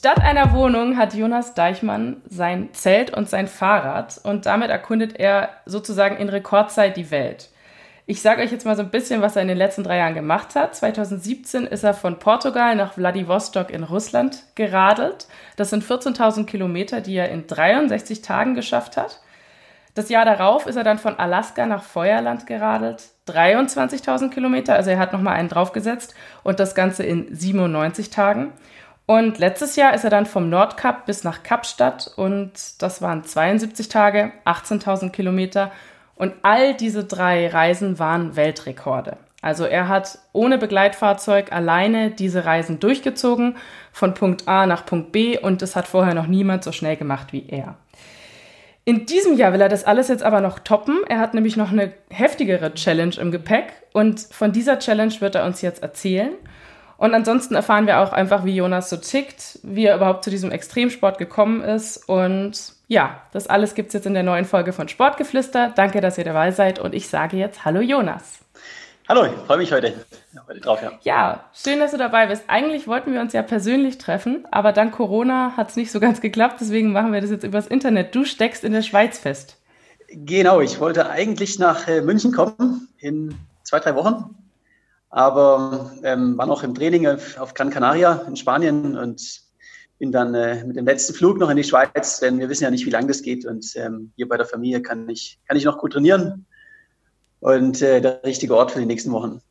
Statt einer Wohnung hat Jonas Deichmann sein Zelt und sein Fahrrad und damit erkundet er sozusagen in Rekordzeit die Welt. Ich sage euch jetzt mal so ein bisschen, was er in den letzten drei Jahren gemacht hat. 2017 ist er von Portugal nach Vladivostok in Russland geradelt. Das sind 14.000 Kilometer, die er in 63 Tagen geschafft hat. Das Jahr darauf ist er dann von Alaska nach Feuerland geradelt. 23.000 Kilometer, also er hat nochmal einen draufgesetzt und das Ganze in 97 Tagen. Und letztes Jahr ist er dann vom Nordkap bis nach Kapstadt und das waren 72 Tage, 18.000 Kilometer und all diese drei Reisen waren Weltrekorde. Also er hat ohne Begleitfahrzeug alleine diese Reisen durchgezogen, von Punkt A nach Punkt B und es hat vorher noch niemand so schnell gemacht wie er. In diesem Jahr will er das alles jetzt aber noch toppen. Er hat nämlich noch eine heftigere Challenge im Gepäck und von dieser Challenge wird er uns jetzt erzählen. Und ansonsten erfahren wir auch einfach, wie Jonas so tickt, wie er überhaupt zu diesem Extremsport gekommen ist und ja, das alles gibt es jetzt in der neuen Folge von Sportgeflüster. Danke, dass ihr dabei seid und ich sage jetzt Hallo Jonas. Hallo, ich freue mich heute, heute drauf. Ja. ja, schön, dass du dabei bist. Eigentlich wollten wir uns ja persönlich treffen, aber dank Corona hat es nicht so ganz geklappt, deswegen machen wir das jetzt übers Internet. Du steckst in der Schweiz fest. Genau, ich wollte eigentlich nach äh, München kommen in zwei, drei Wochen, aber ähm, war noch im Training auf, auf Gran Canaria in Spanien und bin dann äh, mit dem letzten Flug noch in die Schweiz, denn wir wissen ja nicht, wie lange das geht. Und ähm, hier bei der Familie kann ich, kann ich noch gut trainieren. Und äh, der richtige Ort für die nächsten Wochen.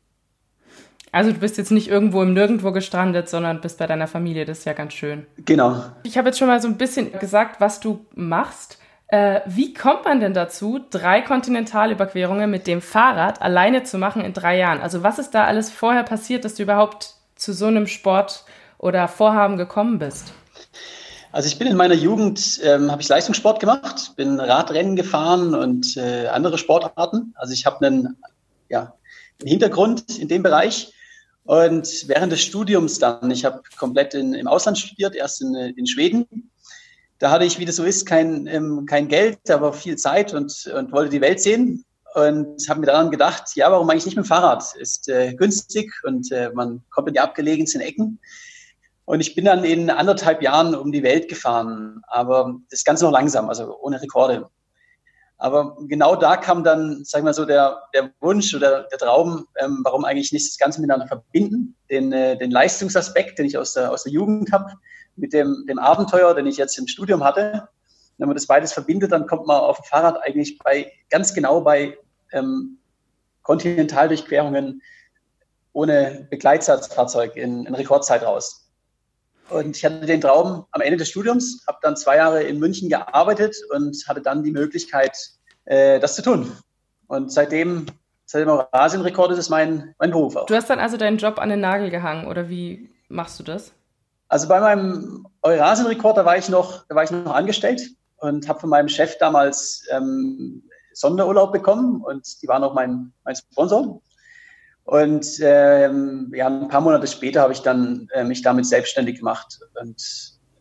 Also du bist jetzt nicht irgendwo im Nirgendwo gestrandet, sondern bist bei deiner Familie. Das ist ja ganz schön. Genau. Ich habe jetzt schon mal so ein bisschen gesagt, was du machst. Äh, wie kommt man denn dazu, drei Kontinentalüberquerungen mit dem Fahrrad alleine zu machen in drei Jahren? Also was ist da alles vorher passiert, dass du überhaupt zu so einem Sport oder Vorhaben gekommen bist? Also ich bin in meiner Jugend, ähm, habe ich Leistungssport gemacht, bin Radrennen gefahren und äh, andere Sportarten. Also ich habe einen, ja, einen Hintergrund in dem Bereich. Und während des Studiums dann, ich habe komplett in, im Ausland studiert, erst in, in Schweden. Da hatte ich, wie das so ist, kein, ähm, kein Geld, aber viel Zeit und, und wollte die Welt sehen. Und habe mir daran gedacht, ja, warum eigentlich nicht mit dem Fahrrad? Ist äh, günstig und äh, man kommt in die abgelegensten Ecken. Und ich bin dann in anderthalb Jahren um die Welt gefahren, aber das Ganze noch langsam, also ohne Rekorde. Aber genau da kam dann, sag ich mal so, der, der Wunsch oder der Traum, ähm, warum eigentlich nicht das Ganze miteinander verbinden, den, äh, den Leistungsaspekt, den ich aus der, aus der Jugend habe, mit dem, dem Abenteuer, den ich jetzt im Studium hatte. Wenn man das beides verbindet, dann kommt man auf dem Fahrrad eigentlich bei, ganz genau bei ähm, Kontinentaldurchquerungen ohne Begleitsatzfahrzeug in, in Rekordzeit raus. Und ich hatte den Traum am Ende des Studiums, habe dann zwei Jahre in München gearbeitet und hatte dann die Möglichkeit, äh, das zu tun. Und seitdem, seitdem Eurasienrekord ist es mein, mein Beruf auch. Du hast dann also deinen Job an den Nagel gehangen oder wie machst du das? Also bei meinem Eurasienrekord, da war ich noch, da war ich noch angestellt und habe von meinem Chef damals ähm, Sonderurlaub bekommen und die waren auch mein, mein Sponsor. Und ähm, ja, ein paar Monate später habe ich dann äh, mich damit selbstständig gemacht und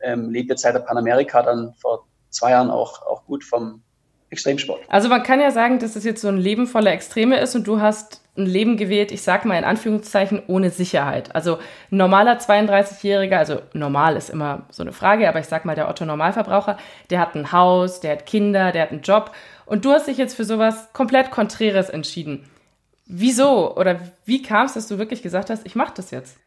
ähm, lebe jetzt seit der Panamerika dann vor zwei Jahren auch, auch gut vom Extremsport. Also man kann ja sagen, dass es jetzt so ein Leben voller Extreme ist und du hast ein Leben gewählt, ich sag mal in Anführungszeichen, ohne Sicherheit. Also ein normaler 32-Jähriger, also normal ist immer so eine Frage, aber ich sag mal der Otto Normalverbraucher, der hat ein Haus, der hat Kinder, der hat einen Job und du hast dich jetzt für sowas komplett Konträres entschieden. Wieso oder wie kam es, dass du wirklich gesagt hast, ich mache das jetzt?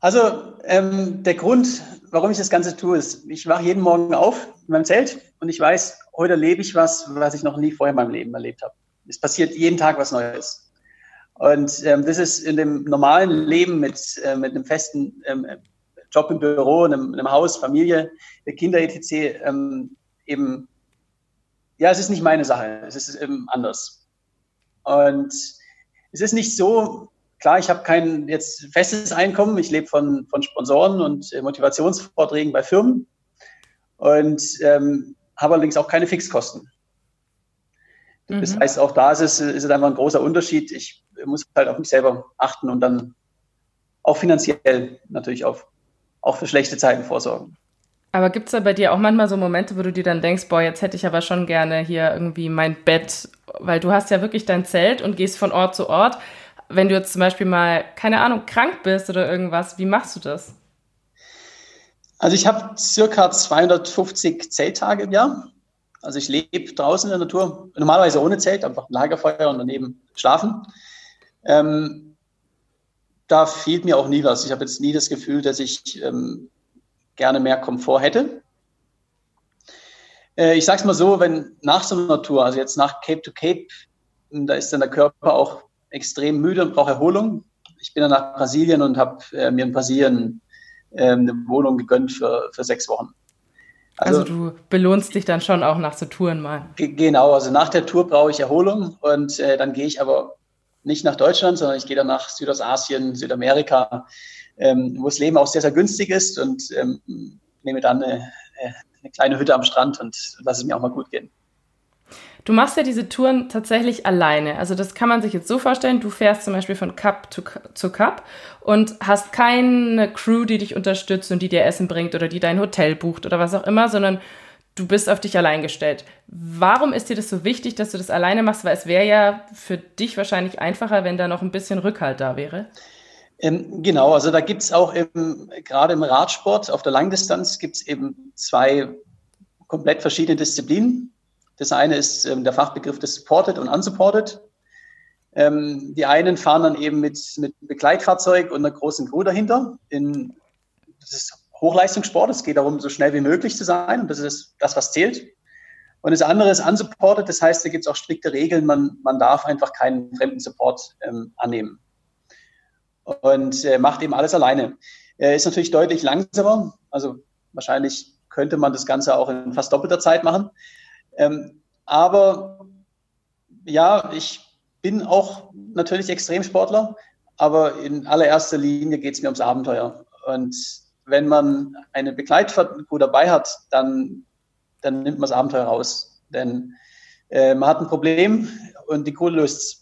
Also ähm, der Grund, warum ich das Ganze tue, ist, ich wache jeden Morgen auf in meinem Zelt und ich weiß, heute erlebe ich was, was ich noch nie vorher in meinem Leben erlebt habe. Es passiert jeden Tag was Neues. Und ähm, das ist in dem normalen Leben mit, äh, mit einem festen ähm, Job im Büro, einem, einem Haus, Familie, Kinder etc. Ähm, eben, ja, es ist nicht meine Sache, es ist eben anders. Und es ist nicht so, klar, ich habe kein jetzt festes Einkommen, ich lebe von, von Sponsoren und äh, Motivationsvorträgen bei Firmen und ähm, habe allerdings auch keine Fixkosten. Mhm. Das heißt, auch da ist es, ist es einfach ein großer Unterschied. Ich muss halt auf mich selber achten und dann auch finanziell natürlich auf, auch für schlechte Zeiten vorsorgen. Aber gibt es da bei dir auch manchmal so Momente, wo du dir dann denkst, boah, jetzt hätte ich aber schon gerne hier irgendwie mein Bett, weil du hast ja wirklich dein Zelt und gehst von Ort zu Ort. Wenn du jetzt zum Beispiel mal, keine Ahnung, krank bist oder irgendwas, wie machst du das? Also ich habe circa 250 Zelttage im Jahr. Also ich lebe draußen in der Natur, normalerweise ohne Zelt, einfach Lagerfeuer und daneben schlafen. Ähm, da fehlt mir auch nie was. Ich habe jetzt nie das Gefühl, dass ich ähm, gerne mehr Komfort hätte. Äh, ich sage es mal so, wenn nach so einer Tour, also jetzt nach Cape to Cape, da ist dann der Körper auch extrem müde und braucht Erholung. Ich bin dann nach Brasilien und habe äh, mir in Brasilien ähm, eine Wohnung gegönnt für, für sechs Wochen. Also, also, du belohnst dich dann schon auch nach so Touren mal. Genau, also nach der Tour brauche ich Erholung und äh, dann gehe ich aber nicht nach Deutschland, sondern ich gehe dann nach Südostasien, Südamerika, ähm, wo das Leben auch sehr, sehr günstig ist und ähm, nehme dann eine, eine kleine Hütte am Strand und lasse es mir auch mal gut gehen. Du machst ja diese Touren tatsächlich alleine. Also das kann man sich jetzt so vorstellen, du fährst zum Beispiel von Cup zu, zu Cup und hast keine Crew, die dich unterstützt und die dir Essen bringt oder die dein Hotel bucht oder was auch immer, sondern du bist auf dich allein gestellt. Warum ist dir das so wichtig, dass du das alleine machst? Weil es wäre ja für dich wahrscheinlich einfacher, wenn da noch ein bisschen Rückhalt da wäre. Ähm, genau, also da gibt es auch gerade im Radsport auf der Langdistanz gibt es eben zwei komplett verschiedene Disziplinen. Das eine ist ähm, der Fachbegriff des Supported und Unsupported. Ähm, die einen fahren dann eben mit, mit Begleitfahrzeug und einer großen Crew dahinter. In, das ist Hochleistungssport. Es geht darum, so schnell wie möglich zu sein. Und das ist das, was zählt. Und das andere ist unsupported. Das heißt, da gibt es auch strikte Regeln. Man, man darf einfach keinen fremden Support ähm, annehmen. Und äh, macht eben alles alleine. Äh, ist natürlich deutlich langsamer. Also wahrscheinlich könnte man das Ganze auch in fast doppelter Zeit machen. Ähm, aber ja, ich bin auch natürlich Extremsportler, aber in allererster Linie geht es mir ums Abenteuer. Und wenn man eine Begleitfigur dabei hat, dann, dann nimmt man das Abenteuer raus. Denn äh, man hat ein Problem und die Kohle löst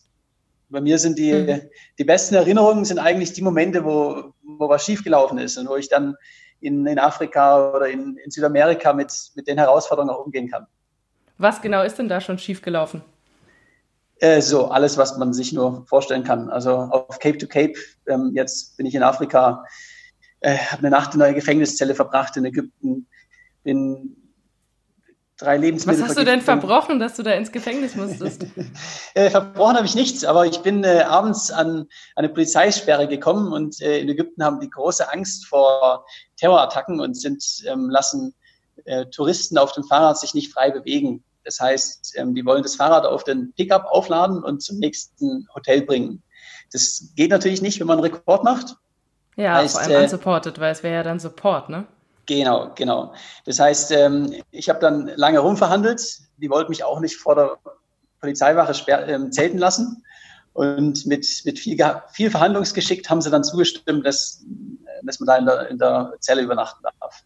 bei mir sind die, mhm. die besten Erinnerungen sind eigentlich die Momente, wo, wo was schiefgelaufen ist und wo ich dann in, in Afrika oder in, in Südamerika mit, mit den Herausforderungen auch umgehen kann. Was genau ist denn da schon schiefgelaufen? Äh, so, alles, was man sich nur vorstellen kann. Also auf Cape to Cape, ähm, jetzt bin ich in Afrika, äh, habe eine Nacht in einer Gefängniszelle verbracht in Ägypten, bin drei Lebensmittel. Was hast du denn verbrochen, dass du da ins Gefängnis musstest? äh, verbrochen habe ich nichts, aber ich bin äh, abends an eine Polizeisperre gekommen und äh, in Ägypten haben die große Angst vor Terrorattacken und sind ähm, lassen äh, Touristen auf dem Fahrrad sich nicht frei bewegen. Das heißt, ähm, die wollen das Fahrrad auf den Pickup aufladen und zum nächsten Hotel bringen. Das geht natürlich nicht, wenn man einen Rekord macht. Ja, heißt, vor allem äh, unsupported, weil es wäre ja dann Support, ne? Genau, genau. Das heißt, ähm, ich habe dann lange rumverhandelt. Die wollten mich auch nicht vor der Polizeiwache ähm, zelten lassen. Und mit, mit viel, viel Verhandlungsgeschick haben sie dann zugestimmt, dass, dass man da in der, in der Zelle übernachten darf.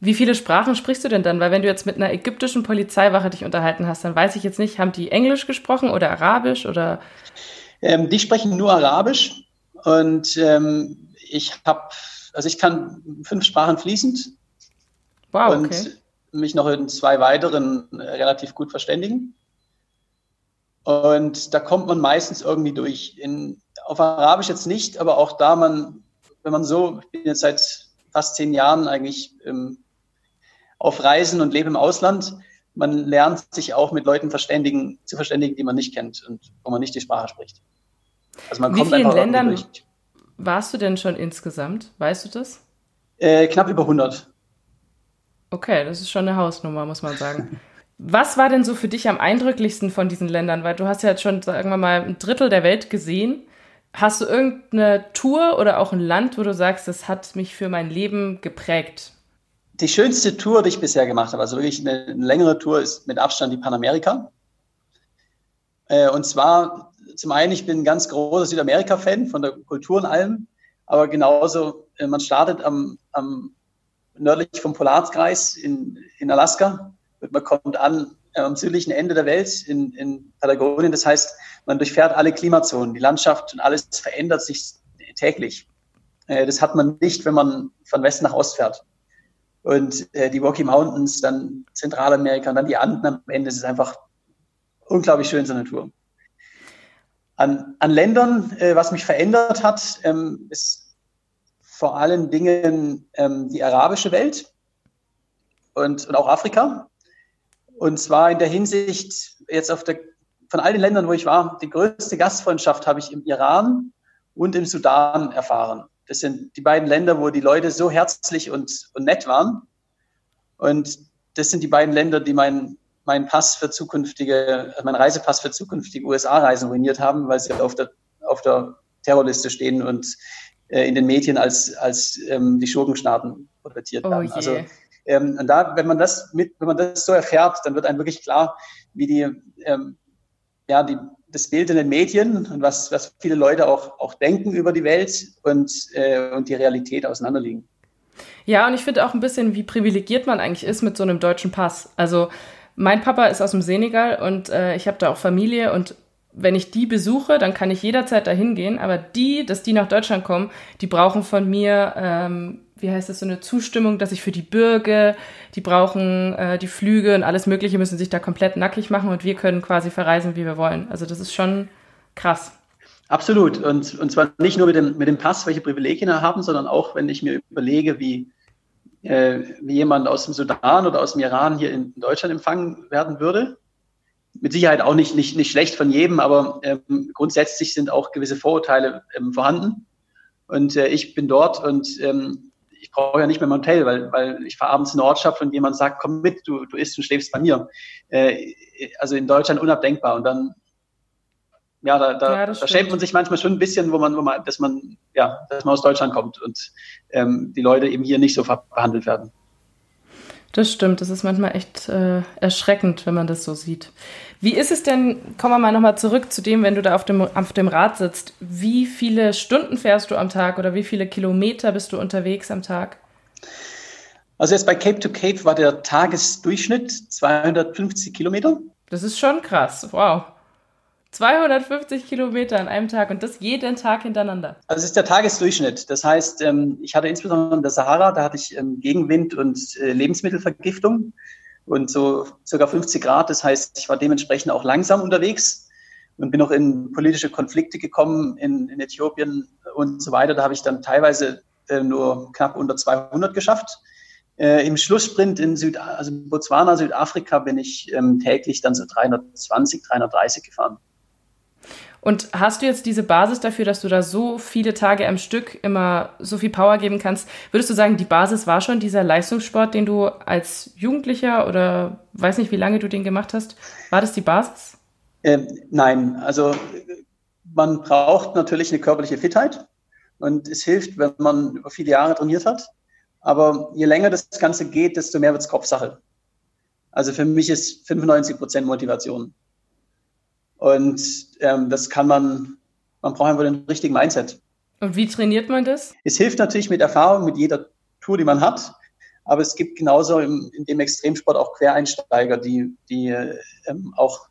Wie viele Sprachen sprichst du denn dann? Weil wenn du jetzt mit einer ägyptischen Polizeiwache dich unterhalten hast, dann weiß ich jetzt nicht, haben die Englisch gesprochen oder Arabisch oder? Ähm, die sprechen nur Arabisch und ähm, ich habe, also ich kann fünf Sprachen fließend. Wow, okay. Und mich noch in zwei weiteren äh, relativ gut verständigen. Und da kommt man meistens irgendwie durch. In, auf Arabisch jetzt nicht, aber auch da man, wenn man so, ich bin jetzt seit fast zehn Jahren eigentlich ähm, auf Reisen und lebe im Ausland. Man lernt sich auch mit Leuten verständigen, zu verständigen, die man nicht kennt und wo man nicht die Sprache spricht. Also man Wie kommt vielen Ländern warst du denn schon insgesamt? Weißt du das? Äh, knapp über 100. Okay, das ist schon eine Hausnummer, muss man sagen. Was war denn so für dich am eindrücklichsten von diesen Ländern? Weil du hast ja jetzt schon, sagen wir mal, ein Drittel der Welt gesehen. Hast du irgendeine Tour oder auch ein Land, wo du sagst, das hat mich für mein Leben geprägt? Die schönste Tour, die ich bisher gemacht habe, also wirklich eine, eine längere Tour, ist mit Abstand die Panamerika. Äh, und zwar, zum einen, ich bin ein ganz großer Südamerika-Fan von der Kultur und allem, aber genauso, äh, man startet am, am nördlich vom Polarkreis in, in Alaska und man kommt an äh, am südlichen Ende der Welt in, in Patagonien. Das heißt, man durchfährt alle Klimazonen, die Landschaft und alles verändert sich täglich. Äh, das hat man nicht, wenn man von Westen nach Ost fährt und äh, die Rocky Mountains, dann Zentralamerika und dann die Anden am Ende. Es ist einfach unglaublich schön, so eine Natur. An, an Ländern, äh, was mich verändert hat, ähm, ist vor allen Dingen ähm, die arabische Welt und, und auch Afrika. Und zwar in der Hinsicht, jetzt auf der, von all den Ländern, wo ich war, die größte Gastfreundschaft habe ich im Iran und im Sudan erfahren. Das sind die beiden Länder, wo die Leute so herzlich und, und nett waren. Und das sind die beiden Länder, die meinen mein Pass für zukünftige, mein Reisepass für zukünftige USA-Reisen ruiniert haben, weil sie auf der, auf der Terrorliste stehen und äh, in den Medien als, als ähm, die Schurkenstaaten porträtiert oh werden. Je. Also ähm, und da, wenn man das mit, wenn man das so erfährt, dann wird einem wirklich klar, wie die, ähm, ja, die, das Bild in den Medien und was, was viele Leute auch, auch denken über die Welt und, äh, und die Realität auseinanderliegen. Ja, und ich finde auch ein bisschen, wie privilegiert man eigentlich ist mit so einem deutschen Pass. Also mein Papa ist aus dem Senegal und äh, ich habe da auch Familie und wenn ich die besuche, dann kann ich jederzeit dahin gehen. Aber die, dass die nach Deutschland kommen, die brauchen von mir, ähm, wie heißt das, so eine Zustimmung, dass ich für die Bürger, die brauchen äh, die Flüge und alles Mögliche, müssen sich da komplett nackig machen und wir können quasi verreisen, wie wir wollen. Also das ist schon krass. Absolut. Und, und zwar nicht nur mit dem, mit dem Pass, welche Privilegien er haben, sondern auch, wenn ich mir überlege, wie, äh, wie jemand aus dem Sudan oder aus dem Iran hier in Deutschland empfangen werden würde mit Sicherheit auch nicht, nicht, nicht schlecht von jedem, aber ähm, grundsätzlich sind auch gewisse Vorurteile ähm, vorhanden. Und äh, ich bin dort und ähm, ich brauche ja nicht mehr mein Hotel, weil, weil ich fahre abends in eine Ortschaft und jemand sagt, komm mit, du, du isst und schläfst bei mir. Äh, also in Deutschland unabdenkbar. Und dann, ja, da, da, ja, da schämt man sich manchmal schon ein bisschen, wo man, wo man, dass man, ja, dass man aus Deutschland kommt und ähm, die Leute eben hier nicht so behandelt werden. Das stimmt, das ist manchmal echt äh, erschreckend, wenn man das so sieht. Wie ist es denn, kommen wir mal nochmal zurück zu dem, wenn du da auf dem, auf dem Rad sitzt, wie viele Stunden fährst du am Tag oder wie viele Kilometer bist du unterwegs am Tag? Also jetzt bei Cape to Cape war der Tagesdurchschnitt 250 Kilometer. Das ist schon krass, wow. 250 Kilometer an einem Tag und das jeden Tag hintereinander. Also das ist der Tagesdurchschnitt. Das heißt, ähm, ich hatte insbesondere in der Sahara, da hatte ich ähm, Gegenwind und äh, Lebensmittelvergiftung und so circa 50 Grad. Das heißt, ich war dementsprechend auch langsam unterwegs und bin auch in politische Konflikte gekommen in, in Äthiopien und so weiter. Da habe ich dann teilweise äh, nur knapp unter 200 geschafft. Äh, Im Schlusssprint in Süd, also Botswana, Südafrika bin ich ähm, täglich dann so 320, 330 gefahren. Und hast du jetzt diese Basis dafür, dass du da so viele Tage am Stück immer so viel Power geben kannst? Würdest du sagen, die Basis war schon dieser Leistungssport, den du als Jugendlicher oder weiß nicht, wie lange du den gemacht hast? War das die Basis? Ähm, nein, also man braucht natürlich eine körperliche Fitheit und es hilft, wenn man über viele Jahre trainiert hat. Aber je länger das Ganze geht, desto mehr wird es Kopfsache. Also für mich ist 95 Prozent Motivation. Und ähm, das kann man, man braucht einfach den richtigen Mindset. Und wie trainiert man das? Es hilft natürlich mit Erfahrung, mit jeder Tour, die man hat. Aber es gibt genauso im, in dem Extremsport auch Quereinsteiger, die, die ähm, auch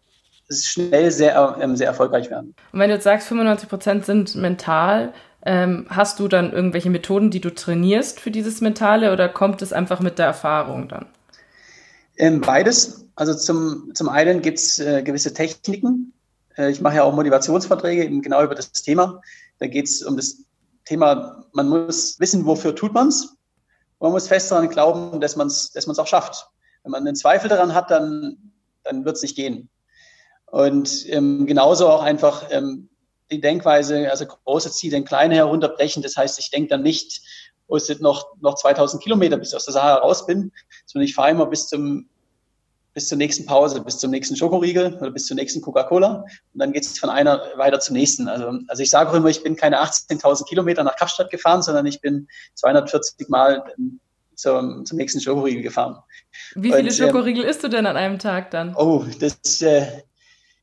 schnell sehr, ähm, sehr erfolgreich werden. Und wenn du jetzt sagst, 95 Prozent sind mental, ähm, hast du dann irgendwelche Methoden, die du trainierst für dieses Mentale oder kommt es einfach mit der Erfahrung dann? Ähm, beides. Also zum, zum einen gibt es äh, gewisse Techniken, ich mache ja auch Motivationsverträge eben genau über das Thema. Da geht es um das Thema, man muss wissen, wofür tut man es. Man muss fest daran glauben, dass man es dass auch schafft. Wenn man einen Zweifel daran hat, dann, dann wird es nicht gehen. Und ähm, genauso auch einfach ähm, die Denkweise, also große Ziele in kleine herunterbrechen. Das heißt, ich denke dann nicht, oh, es sind noch, noch 2000 Kilometer, bis ich aus der Sahara raus bin, sondern ich fahre immer bis zum bis zur nächsten Pause, bis zum nächsten Schokoriegel oder bis zur nächsten Coca-Cola. Und dann geht es von einer weiter zur nächsten. Also, also ich sage auch immer, ich bin keine 18.000 Kilometer nach Kapstadt gefahren, sondern ich bin 240 Mal zum, zum nächsten Schokoriegel gefahren. Wie viele Und, ähm, Schokoriegel isst du denn an einem Tag dann? Oh, das äh,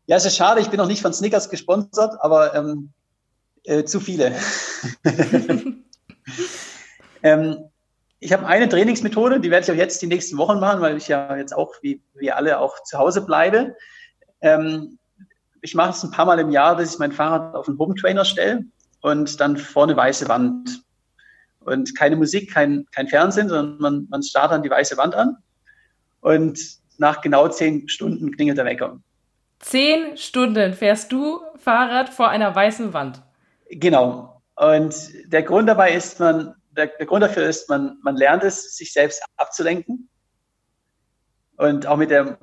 ja, ist schade. Ich bin noch nicht von Snickers gesponsert, aber ähm, äh, zu viele. ähm, ich habe eine Trainingsmethode, die werde ich auch jetzt die nächsten Wochen machen, weil ich ja jetzt auch, wie wir alle, auch zu Hause bleibe. Ähm, ich mache es ein paar Mal im Jahr, dass ich mein Fahrrad auf einen Home Trainer stelle und dann vorne weiße Wand. Und keine Musik, kein, kein Fernsehen, sondern man, man starrt dann die weiße Wand an. Und nach genau zehn Stunden klingelt der Wecker. Zehn Stunden fährst du Fahrrad vor einer weißen Wand. Genau. Und der Grund dabei ist, man, der, der Grund dafür ist, man, man lernt es, sich selbst abzulenken und auch mit der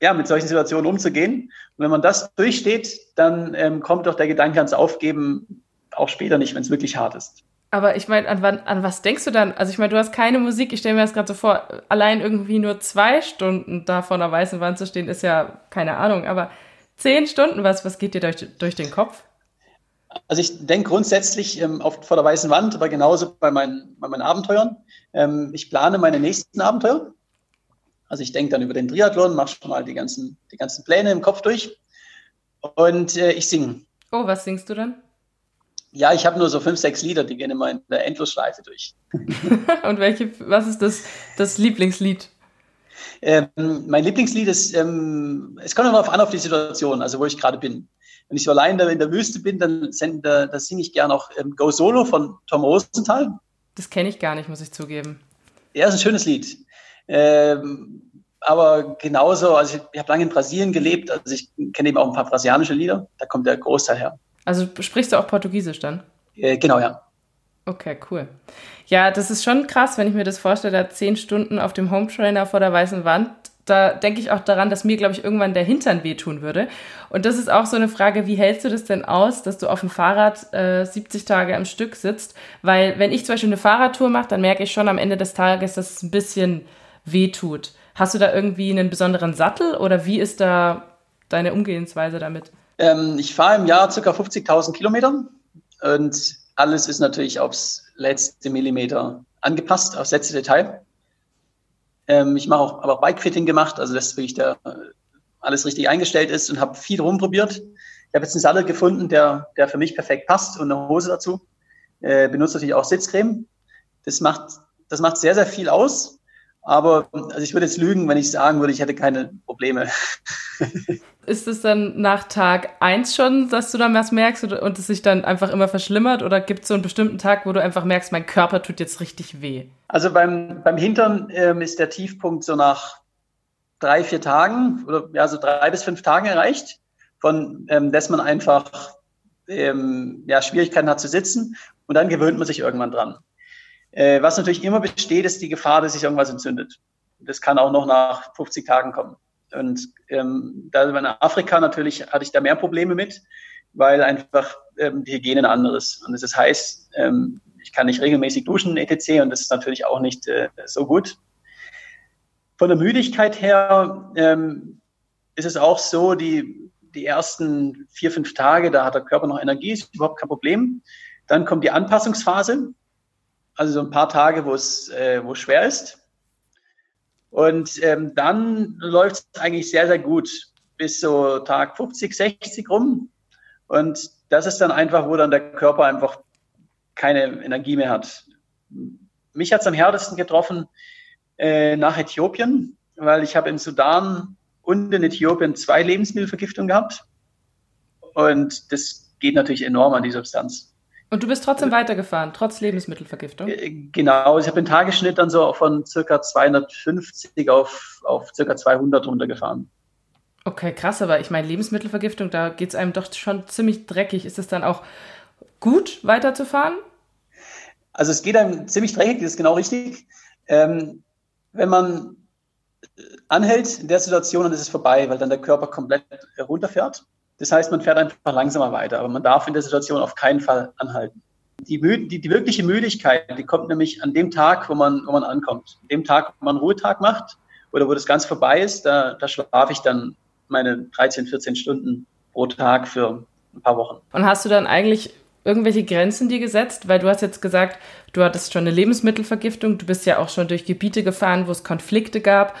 ja, mit solchen Situationen umzugehen. Und wenn man das durchsteht, dann ähm, kommt doch der Gedanke ans Aufgeben auch später nicht, wenn es wirklich hart ist. Aber ich meine, an, an was denkst du dann? Also ich meine, du hast keine Musik, ich stelle mir das gerade so vor, allein irgendwie nur zwei Stunden da vor einer weißen Wand zu stehen, ist ja keine Ahnung, aber zehn Stunden, was, was geht dir durch, durch den Kopf? Also ich denke grundsätzlich ähm, auf, vor der weißen Wand, aber genauso bei meinen, bei meinen Abenteuern. Ähm, ich plane meine nächsten Abenteuer. Also ich denke dann über den Triathlon, mache schon mal die ganzen, die ganzen Pläne im Kopf durch und äh, ich singe. Oh, was singst du dann? Ja, ich habe nur so fünf, sechs Lieder, die gehen immer in der Endlosschleife durch. und welche, was ist das, das Lieblingslied? Ähm, mein Lieblingslied ist, ähm, es kommt immer darauf an, auf die Situation, also wo ich gerade bin. Wenn ich so allein in der Wüste bin, dann, da, da singe ich gerne auch ähm, Go Solo von Tom Rosenthal. Das kenne ich gar nicht, muss ich zugeben. Ja, ist ein schönes Lied. Ähm, aber genauso, also ich, ich habe lange in Brasilien gelebt, also ich kenne eben auch ein paar brasilianische Lieder, da kommt der Großteil her. Also sprichst du auch Portugiesisch dann? Äh, genau, ja. Okay, cool. Ja, das ist schon krass, wenn ich mir das vorstelle, da zehn Stunden auf dem Home Trainer vor der weißen Wand. Da denke ich auch daran, dass mir, glaube ich, irgendwann der Hintern wehtun würde. Und das ist auch so eine Frage, wie hältst du das denn aus, dass du auf dem Fahrrad äh, 70 Tage am Stück sitzt? Weil wenn ich zum Beispiel eine Fahrradtour mache, dann merke ich schon am Ende des Tages, dass es ein bisschen wehtut. Hast du da irgendwie einen besonderen Sattel oder wie ist da deine Umgehensweise damit? Ähm, ich fahre im Jahr ca. 50.000 Kilometer und alles ist natürlich aufs letzte Millimeter angepasst, aufs letzte Detail. Ähm, ich mache auch, aber auch Bikefitting gemacht, also dass wirklich der, alles richtig eingestellt ist und habe viel rumprobiert. Ich habe jetzt einen Sattel gefunden, der, der für mich perfekt passt und eine Hose dazu. Äh, benutze natürlich auch Sitzcreme. Das macht, das macht sehr, sehr viel aus. Aber also ich würde jetzt lügen, wenn ich sagen würde, ich hätte keine Probleme. Ist es dann nach Tag 1 schon, dass du dann was merkst und es sich dann einfach immer verschlimmert? Oder gibt es so einen bestimmten Tag, wo du einfach merkst, mein Körper tut jetzt richtig weh? Also beim, beim Hintern ähm, ist der Tiefpunkt so nach drei, vier Tagen oder ja, so drei bis fünf Tagen erreicht, von ähm, dass man einfach ähm, ja, Schwierigkeiten hat zu sitzen und dann gewöhnt man sich irgendwann dran. Äh, was natürlich immer besteht, ist die Gefahr, dass sich irgendwas entzündet. Das kann auch noch nach 50 Tagen kommen. Und ähm, da in Afrika natürlich hatte ich da mehr Probleme mit, weil einfach ähm, die Hygiene ein anderes. Und das ist heiß, ähm, ich kann nicht regelmäßig duschen, etc. Und das ist natürlich auch nicht äh, so gut. Von der Müdigkeit her ähm, ist es auch so, die, die ersten vier, fünf Tage, da hat der Körper noch Energie, ist überhaupt kein Problem. Dann kommt die Anpassungsphase. Also so ein paar Tage, wo es, äh, schwer ist. Und ähm, dann läuft es eigentlich sehr, sehr gut bis so Tag 50, 60 rum. Und das ist dann einfach, wo dann der Körper einfach keine Energie mehr hat. Mich hat es am härtesten getroffen äh, nach Äthiopien, weil ich habe im Sudan und in Äthiopien zwei Lebensmittelvergiftungen gehabt. Und das geht natürlich enorm an die Substanz. Und du bist trotzdem weitergefahren, trotz Lebensmittelvergiftung? Äh, genau, ich habe den Tagesschnitt dann so von circa 250 auf, auf circa 200 runtergefahren. Okay, krass, aber ich meine, Lebensmittelvergiftung, da geht es einem doch schon ziemlich dreckig. Ist es dann auch gut, weiterzufahren? Also es geht einem ziemlich dreckig, das ist genau richtig. Ähm, wenn man anhält in der Situation, dann ist es vorbei, weil dann der Körper komplett runterfährt. Das heißt, man fährt einfach langsamer weiter, aber man darf in der Situation auf keinen Fall anhalten. Die, die, die wirkliche Müdigkeit, die kommt nämlich an dem Tag, wo man, wo man ankommt. An dem Tag, wo man einen Ruhetag macht oder wo das ganz vorbei ist, da, da schlafe ich dann meine 13, 14 Stunden pro Tag für ein paar Wochen. Und hast du dann eigentlich irgendwelche Grenzen dir gesetzt? Weil du hast jetzt gesagt, du hattest schon eine Lebensmittelvergiftung, du bist ja auch schon durch Gebiete gefahren, wo es Konflikte gab.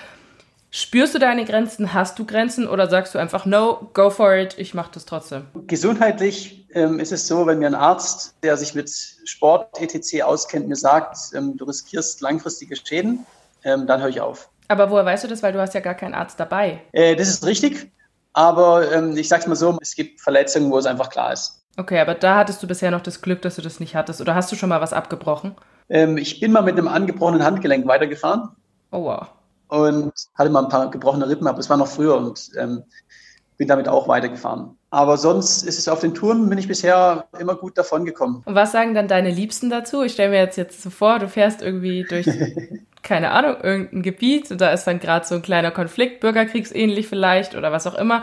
Spürst du deine Grenzen? Hast du Grenzen oder sagst du einfach, no, go for it, ich mache das trotzdem? Gesundheitlich ähm, ist es so, wenn mir ein Arzt, der sich mit Sport etc. auskennt, mir sagt, ähm, du riskierst langfristige Schäden, ähm, dann höre ich auf. Aber woher weißt du das? Weil du hast ja gar keinen Arzt dabei. Äh, das ist richtig, aber ähm, ich sage es mal so, es gibt Verletzungen, wo es einfach klar ist. Okay, aber da hattest du bisher noch das Glück, dass du das nicht hattest. Oder hast du schon mal was abgebrochen? Ähm, ich bin mal mit einem angebrochenen Handgelenk weitergefahren. Oh wow und hatte mal ein paar gebrochene Rippen, aber es war noch früher und ähm, bin damit auch weitergefahren. Aber sonst ist es auf den Touren, bin ich bisher immer gut davon gekommen. Und was sagen dann deine Liebsten dazu? Ich stelle mir jetzt, jetzt so vor, du fährst irgendwie durch, keine Ahnung, irgendein Gebiet und da ist dann gerade so ein kleiner Konflikt, bürgerkriegsähnlich vielleicht oder was auch immer.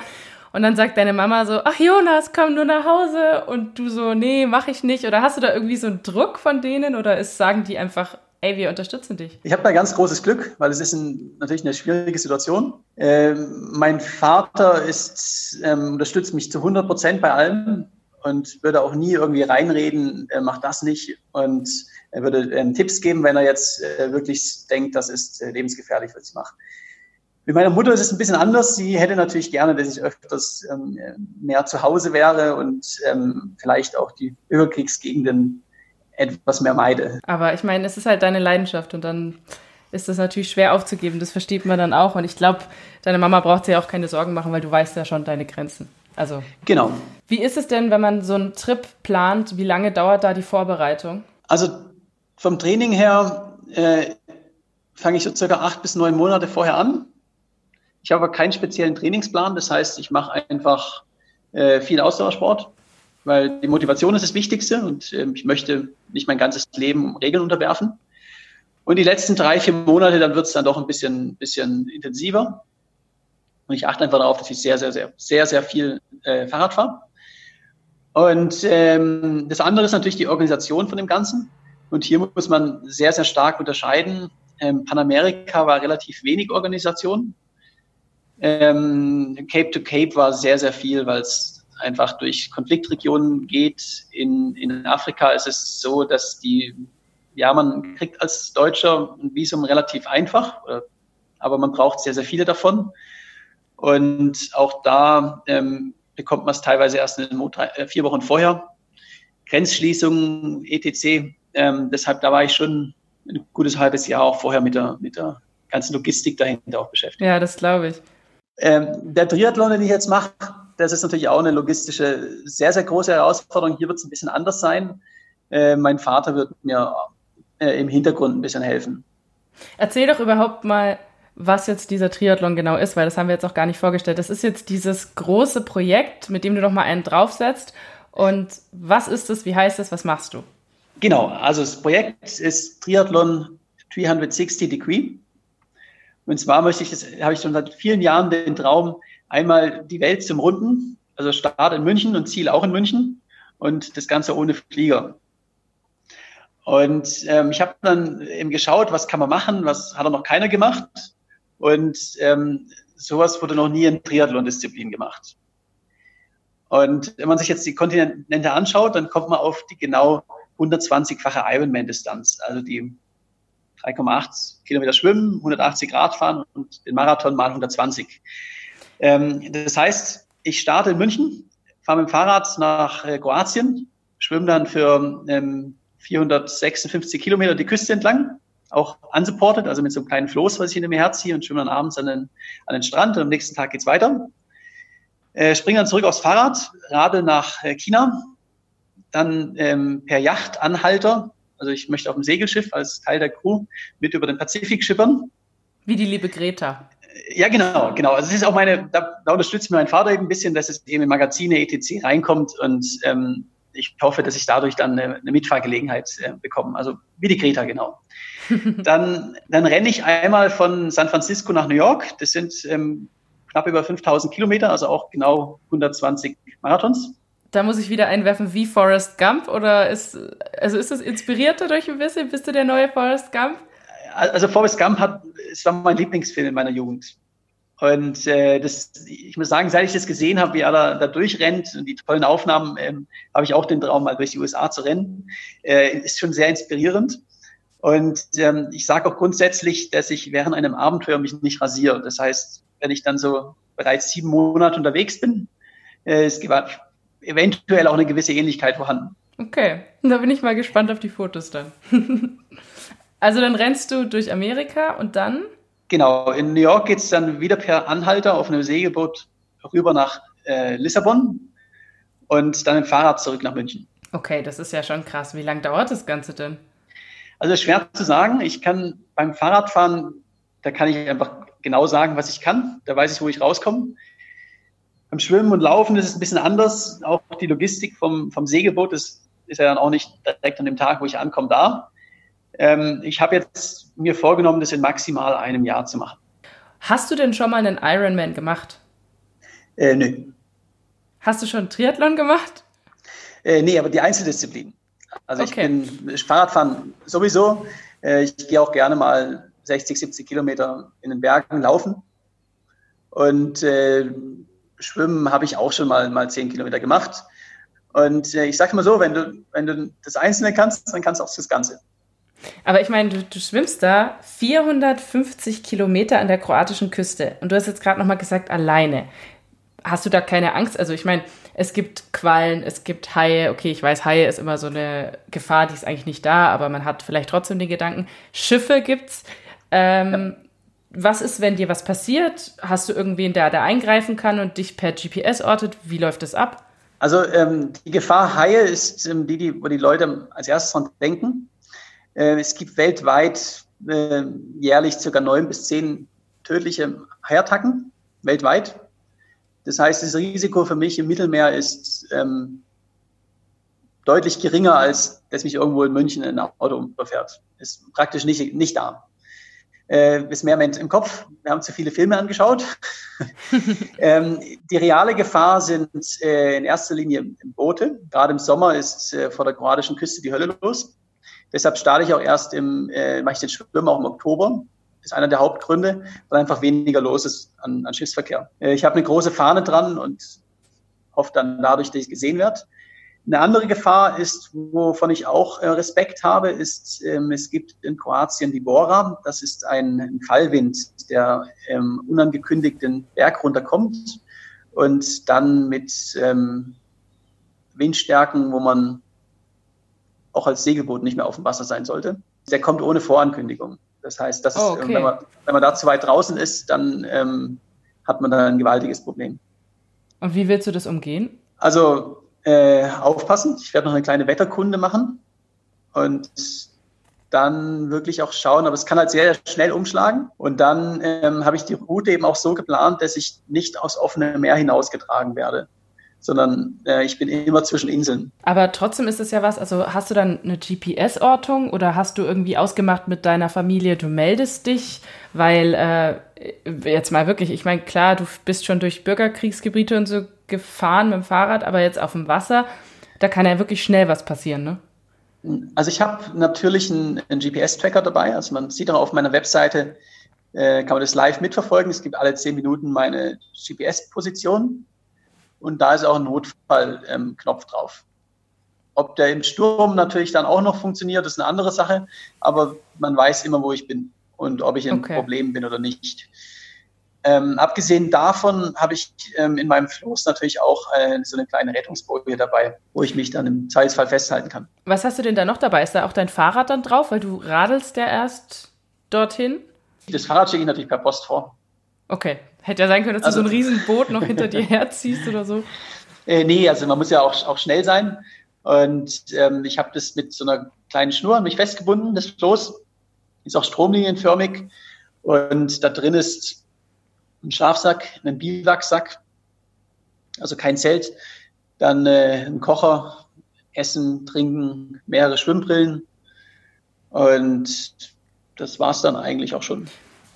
Und dann sagt deine Mama so, ach Jonas, komm nur nach Hause. Und du so, nee, mach ich nicht. Oder hast du da irgendwie so einen Druck von denen? Oder ist, sagen die einfach, ey, wir unterstützen dich? Ich habe da ganz großes Glück, weil es ist ein, natürlich eine schwierige Situation. Ähm, mein Vater ist, ähm, unterstützt mich zu 100 Prozent bei allem und würde auch nie irgendwie reinreden, er macht das nicht. Und er würde ähm, Tipps geben, wenn er jetzt äh, wirklich denkt, das ist äh, lebensgefährlich, was ich mache. Mit meiner Mutter ist es ein bisschen anders. Sie hätte natürlich gerne, dass ich öfters ähm, mehr zu Hause wäre und ähm, vielleicht auch die Überkriegsgegenden etwas mehr meide. Aber ich meine, es ist halt deine Leidenschaft und dann ist das natürlich schwer aufzugeben. Das versteht man dann auch. Und ich glaube, deine Mama braucht sich auch keine Sorgen machen, weil du weißt ja schon deine Grenzen. Also. Genau. Wie ist es denn, wenn man so einen Trip plant? Wie lange dauert da die Vorbereitung? Also vom Training her äh, fange ich so circa acht bis neun Monate vorher an. Ich habe keinen speziellen Trainingsplan, das heißt, ich mache einfach äh, viel Ausdauersport, weil die Motivation ist das Wichtigste und äh, ich möchte nicht mein ganzes Leben Regeln unterwerfen. Und die letzten drei, vier Monate, dann wird es dann doch ein bisschen, bisschen intensiver. Und ich achte einfach darauf, dass ich sehr, sehr, sehr, sehr, sehr viel äh, Fahrrad fahre. Und ähm, das andere ist natürlich die Organisation von dem Ganzen. Und hier muss man sehr, sehr stark unterscheiden. Ähm, Panamerika war relativ wenig Organisation. Ähm, Cape to Cape war sehr, sehr viel, weil es einfach durch Konfliktregionen geht. In, in Afrika ist es so, dass die, ja, man kriegt als Deutscher ein Visum relativ einfach, aber man braucht sehr, sehr viele davon. Und auch da ähm, bekommt man es teilweise erst in äh, vier Wochen vorher. Grenzschließungen, etc. Ähm, deshalb, da war ich schon ein gutes halbes Jahr auch vorher mit der, mit der ganzen Logistik dahinter auch beschäftigt. Ja, das glaube ich. Ähm, der Triathlon, den ich jetzt mache, das ist natürlich auch eine logistische, sehr, sehr große Herausforderung. Hier wird es ein bisschen anders sein. Äh, mein Vater wird mir äh, im Hintergrund ein bisschen helfen. Erzähl doch überhaupt mal, was jetzt dieser Triathlon genau ist, weil das haben wir jetzt auch gar nicht vorgestellt. Das ist jetzt dieses große Projekt, mit dem du noch mal einen draufsetzt. Und was ist es? Wie heißt es? Was machst du? Genau, also das Projekt ist Triathlon 360 Degree. Und zwar möchte ich, das habe ich schon seit vielen Jahren den Traum, einmal die Welt zum Runden, also Start in München und Ziel auch in München und das Ganze ohne Flieger. Und ähm, ich habe dann eben geschaut, was kann man machen, was hat er noch keiner gemacht. Und ähm, sowas wurde noch nie in Triathlon-Disziplin gemacht. Und wenn man sich jetzt die Kontinente anschaut, dann kommt man auf die genau 120-fache Ironman-Distanz, also die 3,8 Kilometer schwimmen, 180 Grad fahren und den Marathon mal 120. Ähm, das heißt, ich starte in München, fahre mit dem Fahrrad nach äh, Kroatien, schwimme dann für ähm, 456 Kilometer die Küste entlang, auch unsupported, also mit so einem kleinen Floß, was ich hinter mir herziehe und schwimme dann abends an den, an den Strand und am nächsten Tag geht's weiter. Äh, springe dann zurück aufs Fahrrad, radel nach äh, China, dann ähm, per Yachtanhalter also ich möchte auf dem Segelschiff als Teil der Crew mit über den Pazifik schippern. Wie die liebe Greta. Ja, genau, genau. Also es ist auch meine, da, da unterstützt mir mein Vater eben ein bisschen, dass es eben in Magazine etc. reinkommt und ähm, ich hoffe, dass ich dadurch dann eine, eine Mitfahrgelegenheit äh, bekomme. Also wie die Greta, genau. dann, dann renne ich einmal von San Francisco nach New York. Das sind ähm, knapp über 5000 Kilometer, also auch genau 120 Marathons. Da muss ich wieder einwerfen, wie Forrest Gump oder ist, also ist es inspiriert dadurch ein bisschen? Bist du der neue Forrest Gump? Also Forrest Gump hat, es war mein Lieblingsfilm in meiner Jugend. Und äh, das, ich muss sagen, seit ich das gesehen habe, wie er da, da durchrennt und die tollen Aufnahmen, ähm, habe ich auch den Traum, mal durch die USA zu rennen. Äh, ist schon sehr inspirierend. Und ähm, ich sage auch grundsätzlich, dass ich während einem Abenteuer mich nicht rasiere. Das heißt, wenn ich dann so bereits sieben Monate unterwegs bin, äh, es eventuell auch eine gewisse Ähnlichkeit vorhanden. Okay, da bin ich mal gespannt auf die Fotos dann. also dann rennst du durch Amerika und dann? Genau, in New York geht es dann wieder per Anhalter auf einem Segelboot rüber nach äh, Lissabon und dann mit Fahrrad zurück nach München. Okay, das ist ja schon krass. Wie lange dauert das Ganze denn? Also schwer zu sagen. Ich kann beim Fahrradfahren, da kann ich einfach genau sagen, was ich kann. Da weiß ich, wo ich rauskomme. Beim Schwimmen und Laufen ist es ein bisschen anders. Auch die Logistik vom, vom Segelboot ist, ist ja dann auch nicht direkt an dem Tag, wo ich ankomme, da. Ähm, ich habe jetzt mir vorgenommen, das in maximal einem Jahr zu machen. Hast du denn schon mal einen Ironman gemacht? Äh, nö. Hast du schon Triathlon gemacht? Äh, nee, aber die Einzeldisziplin. Also okay. ich bin Fahrradfahren sowieso. Äh, ich gehe auch gerne mal 60, 70 Kilometer in den Bergen laufen. Und äh, Schwimmen habe ich auch schon mal, mal 10 Kilometer gemacht. Und äh, ich sage mal so, wenn du, wenn du das Einzelne kannst, dann kannst du auch das Ganze. Aber ich meine, du, du, schwimmst da 450 Kilometer an der kroatischen Küste und du hast jetzt gerade nochmal gesagt, alleine. Hast du da keine Angst? Also ich meine, es gibt Quallen, es gibt Haie. Okay, ich weiß, Haie ist immer so eine Gefahr, die ist eigentlich nicht da, aber man hat vielleicht trotzdem den Gedanken. Schiffe gibt's. Ähm, ja. Was ist, wenn dir was passiert? Hast du irgendwen, der da eingreifen kann und dich per GPS ortet? Wie läuft das ab? Also ähm, die Gefahr Haie ist ähm, die, die, wo die Leute als erstes dran denken. Äh, es gibt weltweit äh, jährlich circa neun bis zehn tödliche Haiattacken, weltweit. Das heißt, das Risiko für mich im Mittelmeer ist ähm, deutlich geringer, als dass mich irgendwo in München ein Auto überfährt. Ist praktisch nicht, nicht da. Äh, ist mehr im Kopf. Wir haben zu viele Filme angeschaut. ähm, die reale Gefahr sind äh, in erster Linie Boote. Gerade im Sommer ist äh, vor der kroatischen Küste die Hölle los. Deshalb starte ich auch erst im, äh, mache ich den Schwimmen auch im Oktober. Ist einer der Hauptgründe, weil einfach weniger los ist an, an Schiffsverkehr. Äh, ich habe eine große Fahne dran und hoffe dann dadurch, dass ich gesehen werde. Eine andere Gefahr ist, wovon ich auch äh, Respekt habe, ist, ähm, es gibt in Kroatien die Bora. Das ist ein, ein Fallwind, der ähm, unangekündigt den Berg runterkommt und dann mit ähm, Windstärken, wo man auch als Segelboot nicht mehr auf dem Wasser sein sollte. Der kommt ohne Vorankündigung. Das heißt, das oh, okay. wenn, man, wenn man da zu weit draußen ist, dann ähm, hat man da ein gewaltiges Problem. Und wie willst du das umgehen? Also äh, aufpassen. Ich werde noch eine kleine Wetterkunde machen und dann wirklich auch schauen, aber es kann halt sehr schnell umschlagen. Und dann ähm, habe ich die Route eben auch so geplant, dass ich nicht aus offenem Meer hinausgetragen werde sondern äh, ich bin immer zwischen Inseln. Aber trotzdem ist es ja was, also hast du dann eine GPS-Ortung oder hast du irgendwie ausgemacht mit deiner Familie, du meldest dich, weil äh, jetzt mal wirklich, ich meine, klar, du bist schon durch Bürgerkriegsgebiete und so gefahren mit dem Fahrrad, aber jetzt auf dem Wasser, da kann ja wirklich schnell was passieren, ne? Also ich habe natürlich einen, einen GPS-Tracker dabei, also man sieht auch auf meiner Webseite, äh, kann man das live mitverfolgen. Es gibt alle zehn Minuten meine GPS-Position und da ist auch ein Notfallknopf ähm, drauf. Ob der im Sturm natürlich dann auch noch funktioniert, ist eine andere Sache, aber man weiß immer, wo ich bin und ob ich in okay. Problemen bin oder nicht. Ähm, abgesehen davon habe ich ähm, in meinem Floß natürlich auch äh, so eine kleine Rettungsboje dabei, wo ich mich dann im Zweifelsfall festhalten kann. Was hast du denn da noch dabei? Ist da auch dein Fahrrad dann drauf? Weil du radelst ja erst dorthin. Das Fahrrad schicke ich natürlich per Post vor. Okay. Hätte ja sein können, dass also, du so ein also- Riesenboot noch hinter dir herziehst oder so. Äh, nee, also man muss ja auch, auch schnell sein. Und ähm, ich habe das mit so einer kleinen Schnur an mich festgebunden, das Floß. Ist auch stromlinienförmig. Und da drin ist ein Schlafsack, ein Biwaksack, also kein Zelt. Dann äh, ein Kocher, Essen, Trinken, mehrere Schwimmbrillen. Und das war's dann eigentlich auch schon.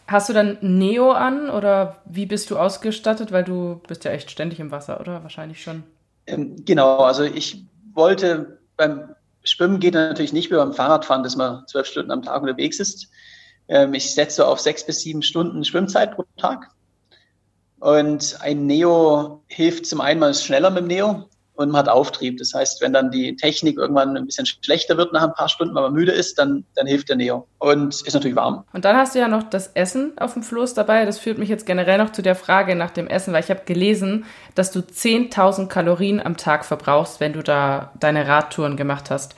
Hast du dann Neo an oder wie bist du ausgestattet? Weil du bist ja echt ständig im Wasser, oder? Wahrscheinlich schon. Ähm, genau, also ich wollte beim Schwimmen geht natürlich nicht wie beim Fahrradfahren, dass man zwölf Stunden am Tag unterwegs ist. Ähm, ich setze auf sechs bis sieben Stunden Schwimmzeit pro Tag. Und ein Neo hilft zum einen mal schneller mit dem Neo und man hat Auftrieb. Das heißt, wenn dann die Technik irgendwann ein bisschen schlechter wird nach ein paar Stunden, weil man müde ist, dann, dann hilft der Neo. Und ist natürlich warm. Und dann hast du ja noch das Essen auf dem Floß dabei. Das führt mich jetzt generell noch zu der Frage nach dem Essen, weil ich habe gelesen, dass du 10.000 Kalorien am Tag verbrauchst, wenn du da deine Radtouren gemacht hast.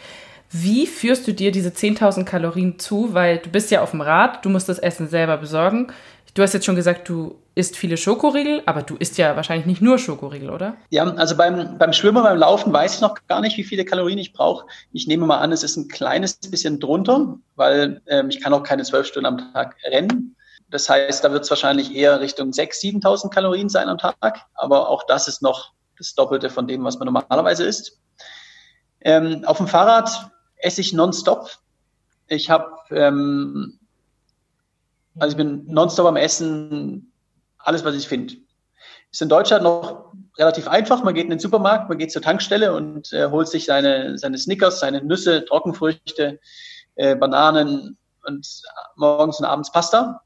Wie führst du dir diese 10.000 Kalorien zu? Weil du bist ja auf dem Rad, du musst das Essen selber besorgen. Du hast jetzt schon gesagt, du isst viele Schokoriegel, aber du isst ja wahrscheinlich nicht nur Schokoriegel, oder? Ja, also beim, beim Schwimmen, beim Laufen weiß ich noch gar nicht, wie viele Kalorien ich brauche. Ich nehme mal an, es ist ein kleines bisschen drunter, weil ähm, ich kann auch keine zwölf Stunden am Tag rennen. Das heißt, da wird es wahrscheinlich eher Richtung 6.000, 7.000 Kalorien sein am Tag. Aber auch das ist noch das Doppelte von dem, was man normalerweise isst. Ähm, auf dem Fahrrad esse ich nonstop. Ich habe, ähm, also ich bin nonstop am Essen, alles, was ich finde. Ist in Deutschland noch relativ einfach. Man geht in den Supermarkt, man geht zur Tankstelle und äh, holt sich seine, seine Snickers, seine Nüsse, Trockenfrüchte, äh, Bananen und morgens und abends Pasta.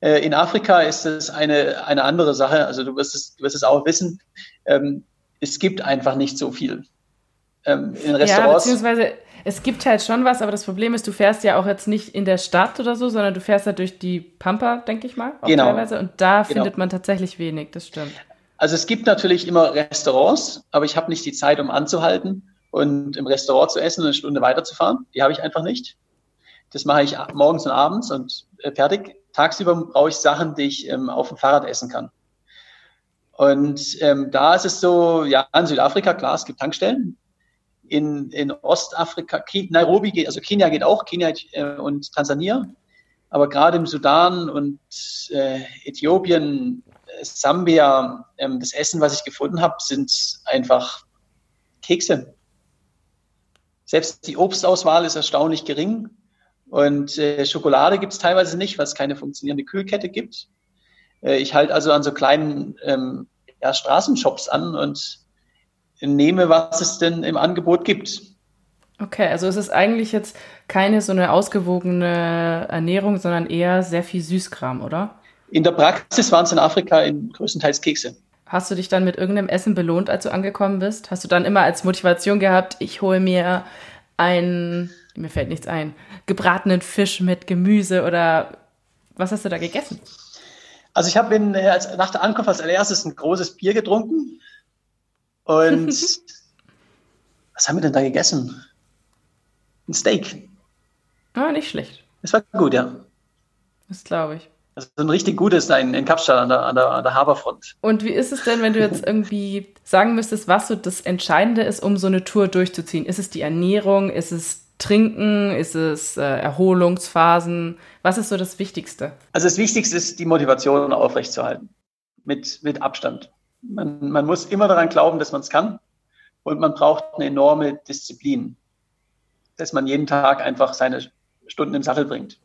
Äh, in Afrika ist es eine, eine andere Sache. Also du wirst es, du wirst es auch wissen. Ähm, es gibt einfach nicht so viel. Ähm, in Restaurants. Ja, beziehungsweise es gibt halt schon was, aber das Problem ist, du fährst ja auch jetzt nicht in der Stadt oder so, sondern du fährst halt durch die Pampa, denke ich mal, genau. teilweise. Und da genau. findet man tatsächlich wenig, das stimmt. Also es gibt natürlich immer Restaurants, aber ich habe nicht die Zeit, um anzuhalten und im Restaurant zu essen und eine Stunde weiterzufahren. Die habe ich einfach nicht. Das mache ich morgens und abends und äh, fertig. Tagsüber brauche ich Sachen, die ich ähm, auf dem Fahrrad essen kann. Und ähm, da ist es so, ja, in Südafrika, klar, es gibt Tankstellen. In, in Ostafrika, Nairobi geht, also Kenia geht auch, Kenia äh, und Tansania. Aber gerade im Sudan und äh, Äthiopien, äh, Sambia, ähm, das Essen, was ich gefunden habe, sind einfach Kekse. Selbst die Obstauswahl ist erstaunlich gering. Und äh, Schokolade gibt es teilweise nicht, weil es keine funktionierende Kühlkette gibt. Äh, ich halte also an so kleinen ähm, ja, Straßenshops an und nehme, was es denn im Angebot gibt. Okay, also es ist eigentlich jetzt keine so eine ausgewogene Ernährung, sondern eher sehr viel Süßkram, oder? In der Praxis waren es in Afrika in größtenteils Kekse. Hast du dich dann mit irgendeinem Essen belohnt, als du angekommen bist? Hast du dann immer als Motivation gehabt, ich hole mir einen, mir fällt nichts ein, gebratenen Fisch mit Gemüse oder was hast du da gegessen? Also ich habe äh, nach der Ankunft als allererstes ein großes Bier getrunken und was haben wir denn da gegessen? Ein Steak. Ah, nicht schlecht. Das war gut, ja. Das glaube ich. Also ein richtig gutes da in, in Kapstadt an der, an, der, an der Haberfront. Und wie ist es denn, wenn du jetzt irgendwie sagen müsstest, was so das Entscheidende ist, um so eine Tour durchzuziehen? Ist es die Ernährung? Ist es Trinken? Ist es äh, Erholungsphasen? Was ist so das Wichtigste? Also das Wichtigste ist, die Motivation aufrechtzuerhalten. Mit, mit Abstand. Man, man muss immer daran glauben, dass man es kann. Und man braucht eine enorme Disziplin. Dass man jeden Tag einfach seine Stunden im Sattel bringt.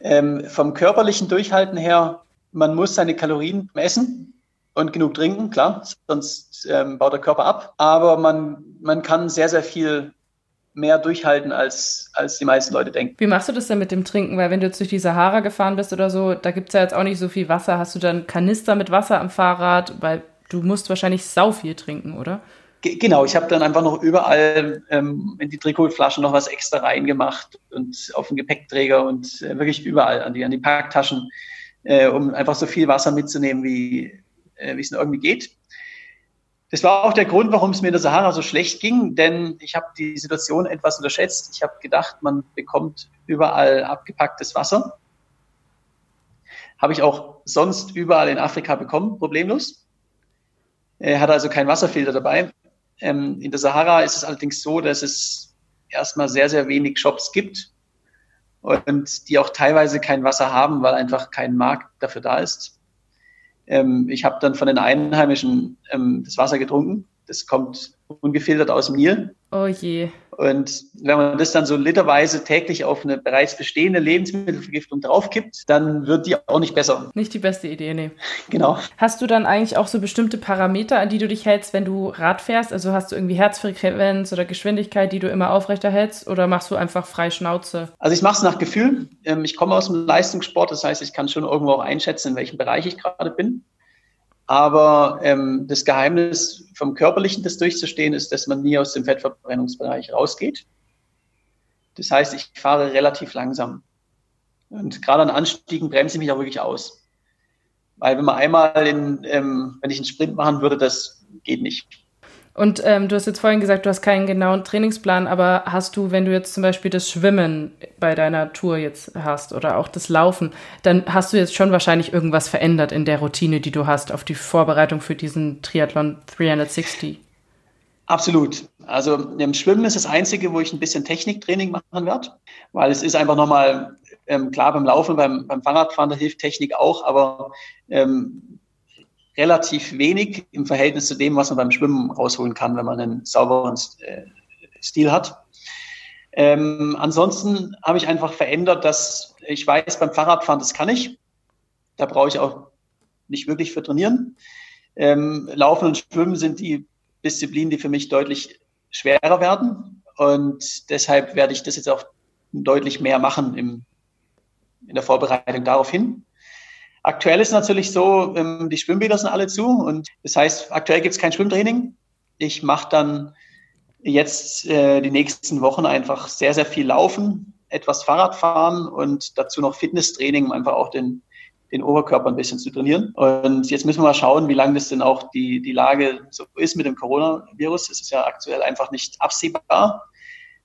Ähm, vom körperlichen Durchhalten her, man muss seine Kalorien messen und genug trinken, klar, sonst ähm, baut der Körper ab. Aber man, man kann sehr, sehr viel mehr durchhalten, als, als die meisten Leute denken. Wie machst du das denn mit dem Trinken? Weil wenn du jetzt durch die Sahara gefahren bist oder so, da gibt es ja jetzt auch nicht so viel Wasser. Hast du dann Kanister mit Wasser am Fahrrad? Weil du musst wahrscheinlich sau viel trinken, oder? Genau, ich habe dann einfach noch überall ähm, in die Trikotflaschen noch was extra reingemacht und auf den Gepäckträger und äh, wirklich überall an die, an die Parktaschen, äh, um einfach so viel Wasser mitzunehmen, wie äh, es irgendwie geht. Das war auch der Grund, warum es mir in der Sahara so schlecht ging, denn ich habe die Situation etwas unterschätzt. Ich habe gedacht, man bekommt überall abgepacktes Wasser. Habe ich auch sonst überall in Afrika bekommen, problemlos. Er hat also keinen Wasserfilter dabei. Ähm, in der Sahara ist es allerdings so, dass es erstmal sehr, sehr wenig Shops gibt und die auch teilweise kein Wasser haben, weil einfach kein Markt dafür da ist. Ähm, ich habe dann von den Einheimischen ähm, das Wasser getrunken. Das kommt ungefiltert aus Nil. Oh je. Und wenn man das dann so literweise täglich auf eine bereits bestehende Lebensmittelvergiftung draufkippt, dann wird die auch nicht besser. Nicht die beste Idee, nee. Genau. Hast du dann eigentlich auch so bestimmte Parameter, an die du dich hältst, wenn du Rad fährst? Also hast du irgendwie Herzfrequenz oder Geschwindigkeit, die du immer aufrechterhältst? Oder machst du einfach frei Schnauze? Also ich mache es nach Gefühl. Ähm, ich komme aus dem Leistungssport, das heißt, ich kann schon irgendwo auch einschätzen, in welchem Bereich ich gerade bin. Aber ähm, das Geheimnis vom Körperlichen, das durchzustehen, ist, dass man nie aus dem Fettverbrennungsbereich rausgeht. Das heißt, ich fahre relativ langsam. Und gerade an Anstiegen bremse ich mich auch wirklich aus. Weil wenn man einmal in, ähm, wenn ich einen Sprint machen würde, das geht nicht. Und ähm, du hast jetzt vorhin gesagt, du hast keinen genauen Trainingsplan, aber hast du, wenn du jetzt zum Beispiel das Schwimmen bei deiner Tour jetzt hast oder auch das Laufen, dann hast du jetzt schon wahrscheinlich irgendwas verändert in der Routine, die du hast auf die Vorbereitung für diesen Triathlon 360? Absolut. Also im Schwimmen ist das Einzige, wo ich ein bisschen Techniktraining machen werde, weil es ist einfach nochmal Ähm, klar, beim Laufen, beim, beim Fahrradfahren, da hilft Technik auch, aber ähm, relativ wenig im Verhältnis zu dem, was man beim Schwimmen rausholen kann, wenn man einen sauberen äh, Stil hat. Ähm, ansonsten habe ich einfach verändert, dass ich weiß, beim Fahrradfahren, das kann ich. Da brauche ich auch nicht wirklich für trainieren. Ähm, Laufen und Schwimmen sind die Disziplinen, die für mich deutlich schwerer werden. Und deshalb werde ich das jetzt auch deutlich mehr machen im, in der Vorbereitung darauf hin. Aktuell ist natürlich so, ähm, die Schwimmbäder sind alle zu und das heißt, aktuell gibt es kein Schwimmtraining. Ich mache dann jetzt äh, die nächsten Wochen einfach sehr, sehr viel Laufen, etwas Fahrrad fahren und dazu noch Fitnesstraining, um einfach auch den, den Oberkörper ein bisschen zu trainieren. Und jetzt müssen wir mal schauen, wie lange das denn auch die, die Lage so ist mit dem Coronavirus. Es ist ja aktuell einfach nicht absehbar.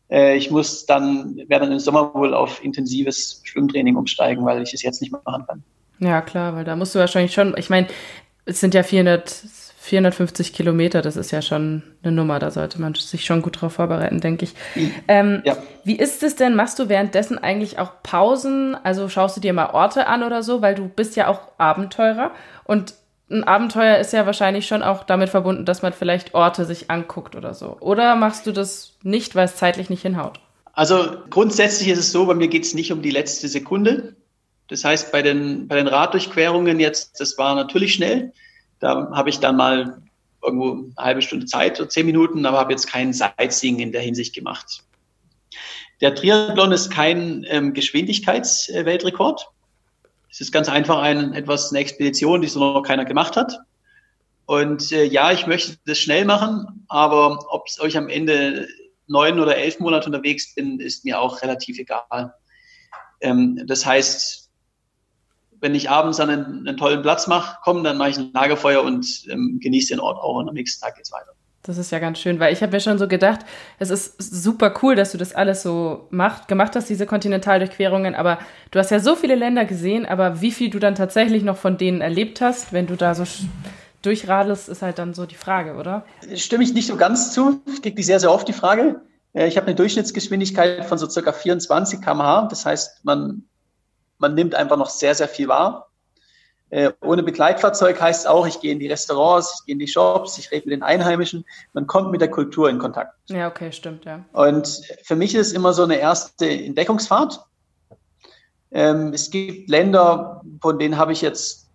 Äh, ich muss dann, werde dann im Sommer wohl auf intensives Schwimmtraining umsteigen, weil ich es jetzt nicht mehr machen kann. Ja, klar, weil da musst du wahrscheinlich schon, ich meine, es sind ja 400, 450 Kilometer, das ist ja schon eine Nummer, da sollte man sich schon gut drauf vorbereiten, denke ich. Ähm, ja. Wie ist es denn, machst du währenddessen eigentlich auch Pausen, also schaust du dir mal Orte an oder so, weil du bist ja auch Abenteurer und ein Abenteuer ist ja wahrscheinlich schon auch damit verbunden, dass man vielleicht Orte sich anguckt oder so. Oder machst du das nicht, weil es zeitlich nicht hinhaut? Also grundsätzlich ist es so, bei mir geht es nicht um die letzte Sekunde. Das heißt, bei den, bei den Raddurchquerungen jetzt, das war natürlich schnell. Da habe ich dann mal irgendwo eine halbe Stunde Zeit, so zehn Minuten, aber habe jetzt keinen Sightseeing in der Hinsicht gemacht. Der Triathlon ist kein ähm, Geschwindigkeitsweltrekord. Es ist ganz einfach ein, etwas eine Expedition, die so noch keiner gemacht hat. Und äh, ja, ich möchte das schnell machen, aber ob ich am Ende neun oder elf Monate unterwegs bin, ist mir auch relativ egal. Ähm, das heißt, wenn ich abends an einen, einen tollen Platz mache, komm, dann mache ich ein Lagerfeuer und ähm, genieße den Ort auch und am nächsten Tag geht's weiter. Das ist ja ganz schön, weil ich habe mir schon so gedacht, es ist super cool, dass du das alles so macht, gemacht hast, diese Kontinentaldurchquerungen, aber du hast ja so viele Länder gesehen, aber wie viel du dann tatsächlich noch von denen erlebt hast, wenn du da so durchradelst, ist halt dann so die Frage, oder? Stimme ich nicht so ganz zu. Ich kriege die sehr, sehr oft die Frage. Ich habe eine Durchschnittsgeschwindigkeit von so circa 24 km/h. Das heißt, man man nimmt einfach noch sehr, sehr viel wahr. Äh, ohne Begleitfahrzeug heißt auch, ich gehe in die Restaurants, ich gehe in die Shops, ich rede mit den Einheimischen. Man kommt mit der Kultur in Kontakt. Ja, okay, stimmt, ja. Und für mich ist es immer so eine erste Entdeckungsfahrt. Ähm, es gibt Länder, von denen habe ich jetzt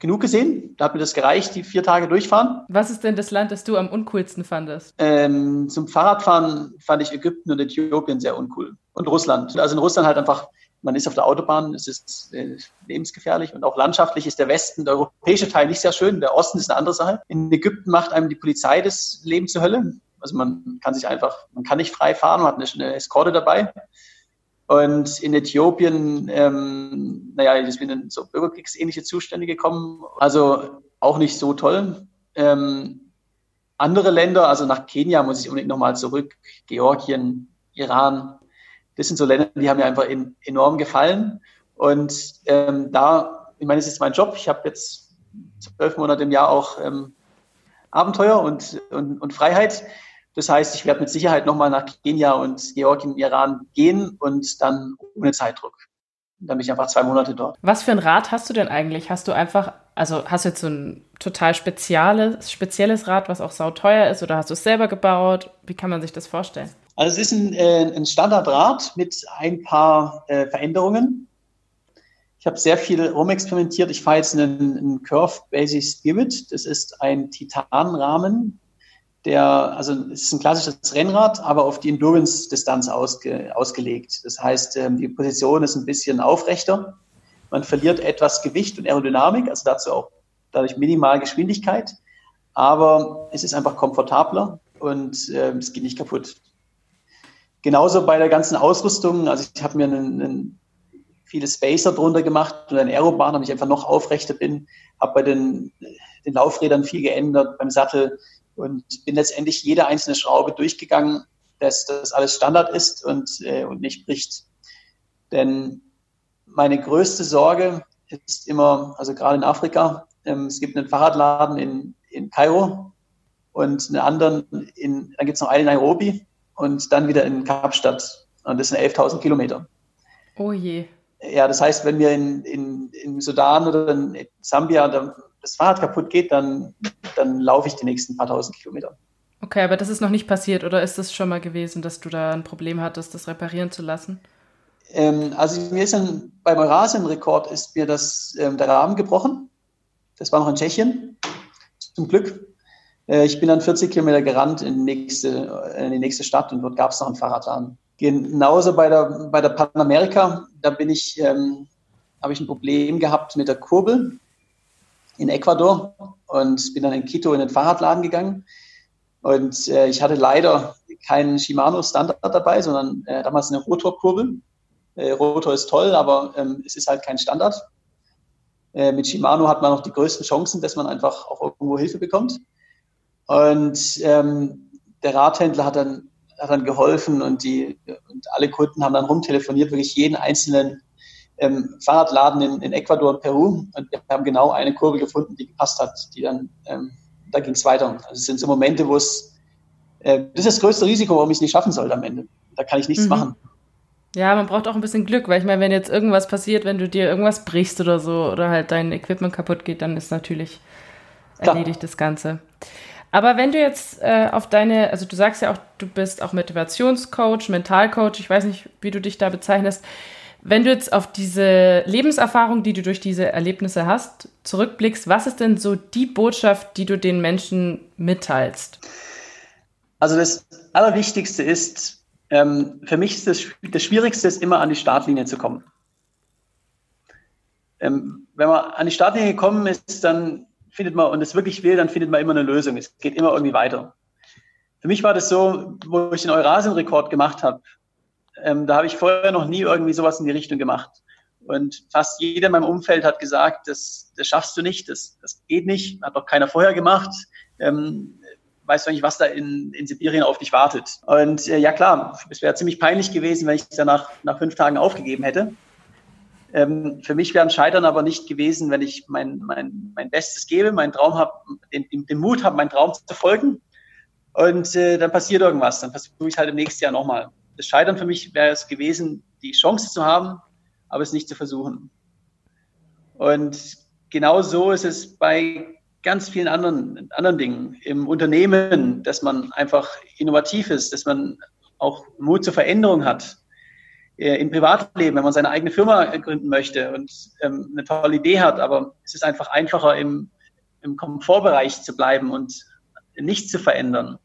genug gesehen. Da hat mir das gereicht, die vier Tage durchfahren. Was ist denn das Land, das du am uncoolsten fandest? Ähm, zum Fahrradfahren fand ich Ägypten und Äthiopien sehr uncool. Und Russland. Also in Russland halt einfach man ist auf der Autobahn, es ist äh, lebensgefährlich und auch landschaftlich ist der Westen, der europäische Teil nicht sehr schön, der Osten ist eine andere Sache. In Ägypten macht einem die Polizei das Leben zur Hölle. Also man kann sich einfach, man kann nicht frei fahren, man hat eine, Eskorte dabei. Und in Äthiopien, ähm, naja, ich bin in so bürgerkriegsähnliche Zustände gekommen. Also auch nicht so toll. Ähm, andere Länder, also nach Kenia muss ich unbedingt nochmal zurück, Georgien, Iran, das sind so Länder, die haben mir einfach in, enorm gefallen. Und ähm, da, ich meine, es ist mein Job. Ich habe jetzt zwölf Monate im Jahr auch ähm, Abenteuer und, und, und Freiheit. Das heißt, ich werde mit Sicherheit nochmal nach Kenia und Georgien, Iran gehen und dann ohne Zeitdruck. Dann bin ich einfach zwei Monate dort. Was für ein Rad hast du denn eigentlich? Hast du einfach, also hast du jetzt so ein total spezielles, spezielles Rad, was auch sauteuer ist, oder hast du es selber gebaut? Wie kann man sich das vorstellen? Also es ist ein, äh, ein Standardrad mit ein paar äh, Veränderungen. Ich habe sehr viel rumexperimentiert. Ich fahre jetzt einen, einen Curve Basic Spirit. Das ist ein Titanrahmen, der, also es ist ein klassisches Rennrad, aber auf die Endurance-Distanz ausge, ausgelegt. Das heißt, ähm, die Position ist ein bisschen aufrechter. Man verliert etwas Gewicht und Aerodynamik, also dazu auch dadurch minimal Geschwindigkeit. Aber es ist einfach komfortabler und äh, es geht nicht kaputt. Genauso bei der ganzen Ausrüstung. Also ich habe mir einen, einen, viele Spacer drunter gemacht und ein Aerobahn, damit ich einfach noch aufrechter bin. Habe bei den, den Laufrädern viel geändert, beim Sattel und bin letztendlich jede einzelne Schraube durchgegangen, dass das alles Standard ist und, äh, und nicht bricht. Denn meine größte Sorge ist immer, also gerade in Afrika, ähm, es gibt einen Fahrradladen in, in Kairo und einen anderen in, dann gibt es noch einen in Nairobi und dann wieder in Kapstadt. Und das sind 11.000 Kilometer. Oh je. Ja, das heißt, wenn mir in, in, in Sudan oder in Sambia das Fahrrad kaputt geht, dann, dann laufe ich die nächsten paar tausend Kilometer. Okay, aber das ist noch nicht passiert oder ist das schon mal gewesen, dass du da ein Problem hattest, das reparieren zu lassen? Ähm, also mir ist dann beim Eurasien-Rekord ist mir das, ähm, der Rahmen gebrochen. Das war noch in Tschechien, zum Glück. Äh, ich bin dann 40 Kilometer gerannt in die nächste, in die nächste Stadt und dort gab es noch einen Fahrradladen. Genauso bei der, bei der Panamerika, da bin ich, ähm, habe ich ein Problem gehabt mit der Kurbel in Ecuador und bin dann in Quito in den Fahrradladen gegangen. Und äh, ich hatte leider keinen Shimano Standard dabei, sondern äh, damals eine Rotorkurbel. Äh, Rotor ist toll, aber ähm, es ist halt kein Standard. Äh, mit Shimano hat man noch die größten Chancen, dass man einfach auch irgendwo Hilfe bekommt. Und ähm, der Radhändler hat dann hat dann geholfen und die und alle Kunden haben dann rumtelefoniert, wirklich jeden einzelnen ähm, Fahrradladen in, in Ecuador und Peru und wir haben genau eine Kurve gefunden, die gepasst hat, die dann ähm, da ging es weiter. Also es sind so Momente, wo es äh, das ist das größte Risiko, warum ich es nicht schaffen sollte am Ende. Da kann ich nichts mhm. machen. Ja, man braucht auch ein bisschen Glück, weil ich meine, wenn jetzt irgendwas passiert, wenn du dir irgendwas brichst oder so oder halt dein Equipment kaputt geht, dann ist natürlich Klar. erledigt das Ganze. Aber wenn du jetzt äh, auf deine, also du sagst ja auch, du bist auch Motivationscoach, Mentalcoach, ich weiß nicht, wie du dich da bezeichnest. Wenn du jetzt auf diese Lebenserfahrung, die du durch diese Erlebnisse hast, zurückblickst, was ist denn so die Botschaft, die du den Menschen mitteilst? Also das Allerwichtigste ist, ähm, für mich ist das, das Schwierigste ist immer an die Startlinie zu kommen. Ähm, wenn man an die Startlinie gekommen ist, dann findet man und es wirklich will, dann findet man immer eine Lösung. Es geht immer irgendwie weiter. Für mich war das so, wo ich den Eurasien-Rekord gemacht habe. Ähm, da habe ich vorher noch nie irgendwie sowas in die Richtung gemacht. Und fast jeder in meinem Umfeld hat gesagt, das, das schaffst du nicht, das, das geht nicht, hat doch keiner vorher gemacht. Ähm, weißt du eigentlich, was da in, in Sibirien auf dich wartet? Und äh, ja klar, es wäre ziemlich peinlich gewesen, wenn ich es danach nach fünf Tagen aufgegeben hätte. Ähm, für mich wäre ein Scheitern aber nicht gewesen, wenn ich mein, mein, mein Bestes gebe, meinen Traum habe, den, den Mut habe, meinen Traum zu folgen. Und äh, dann passiert irgendwas. Dann versuche ich es halt im nächsten Jahr nochmal. Das Scheitern für mich wäre es gewesen, die Chance zu haben, aber es nicht zu versuchen. Und genau so ist es bei ganz vielen anderen, anderen Dingen. Im Unternehmen, dass man einfach innovativ ist, dass man auch Mut zur Veränderung hat. Äh, im Privatleben, wenn man seine eigene Firma gründen möchte und ähm, eine tolle Idee hat, aber es ist einfach einfacher, im, im Komfortbereich zu bleiben und nichts zu verändern.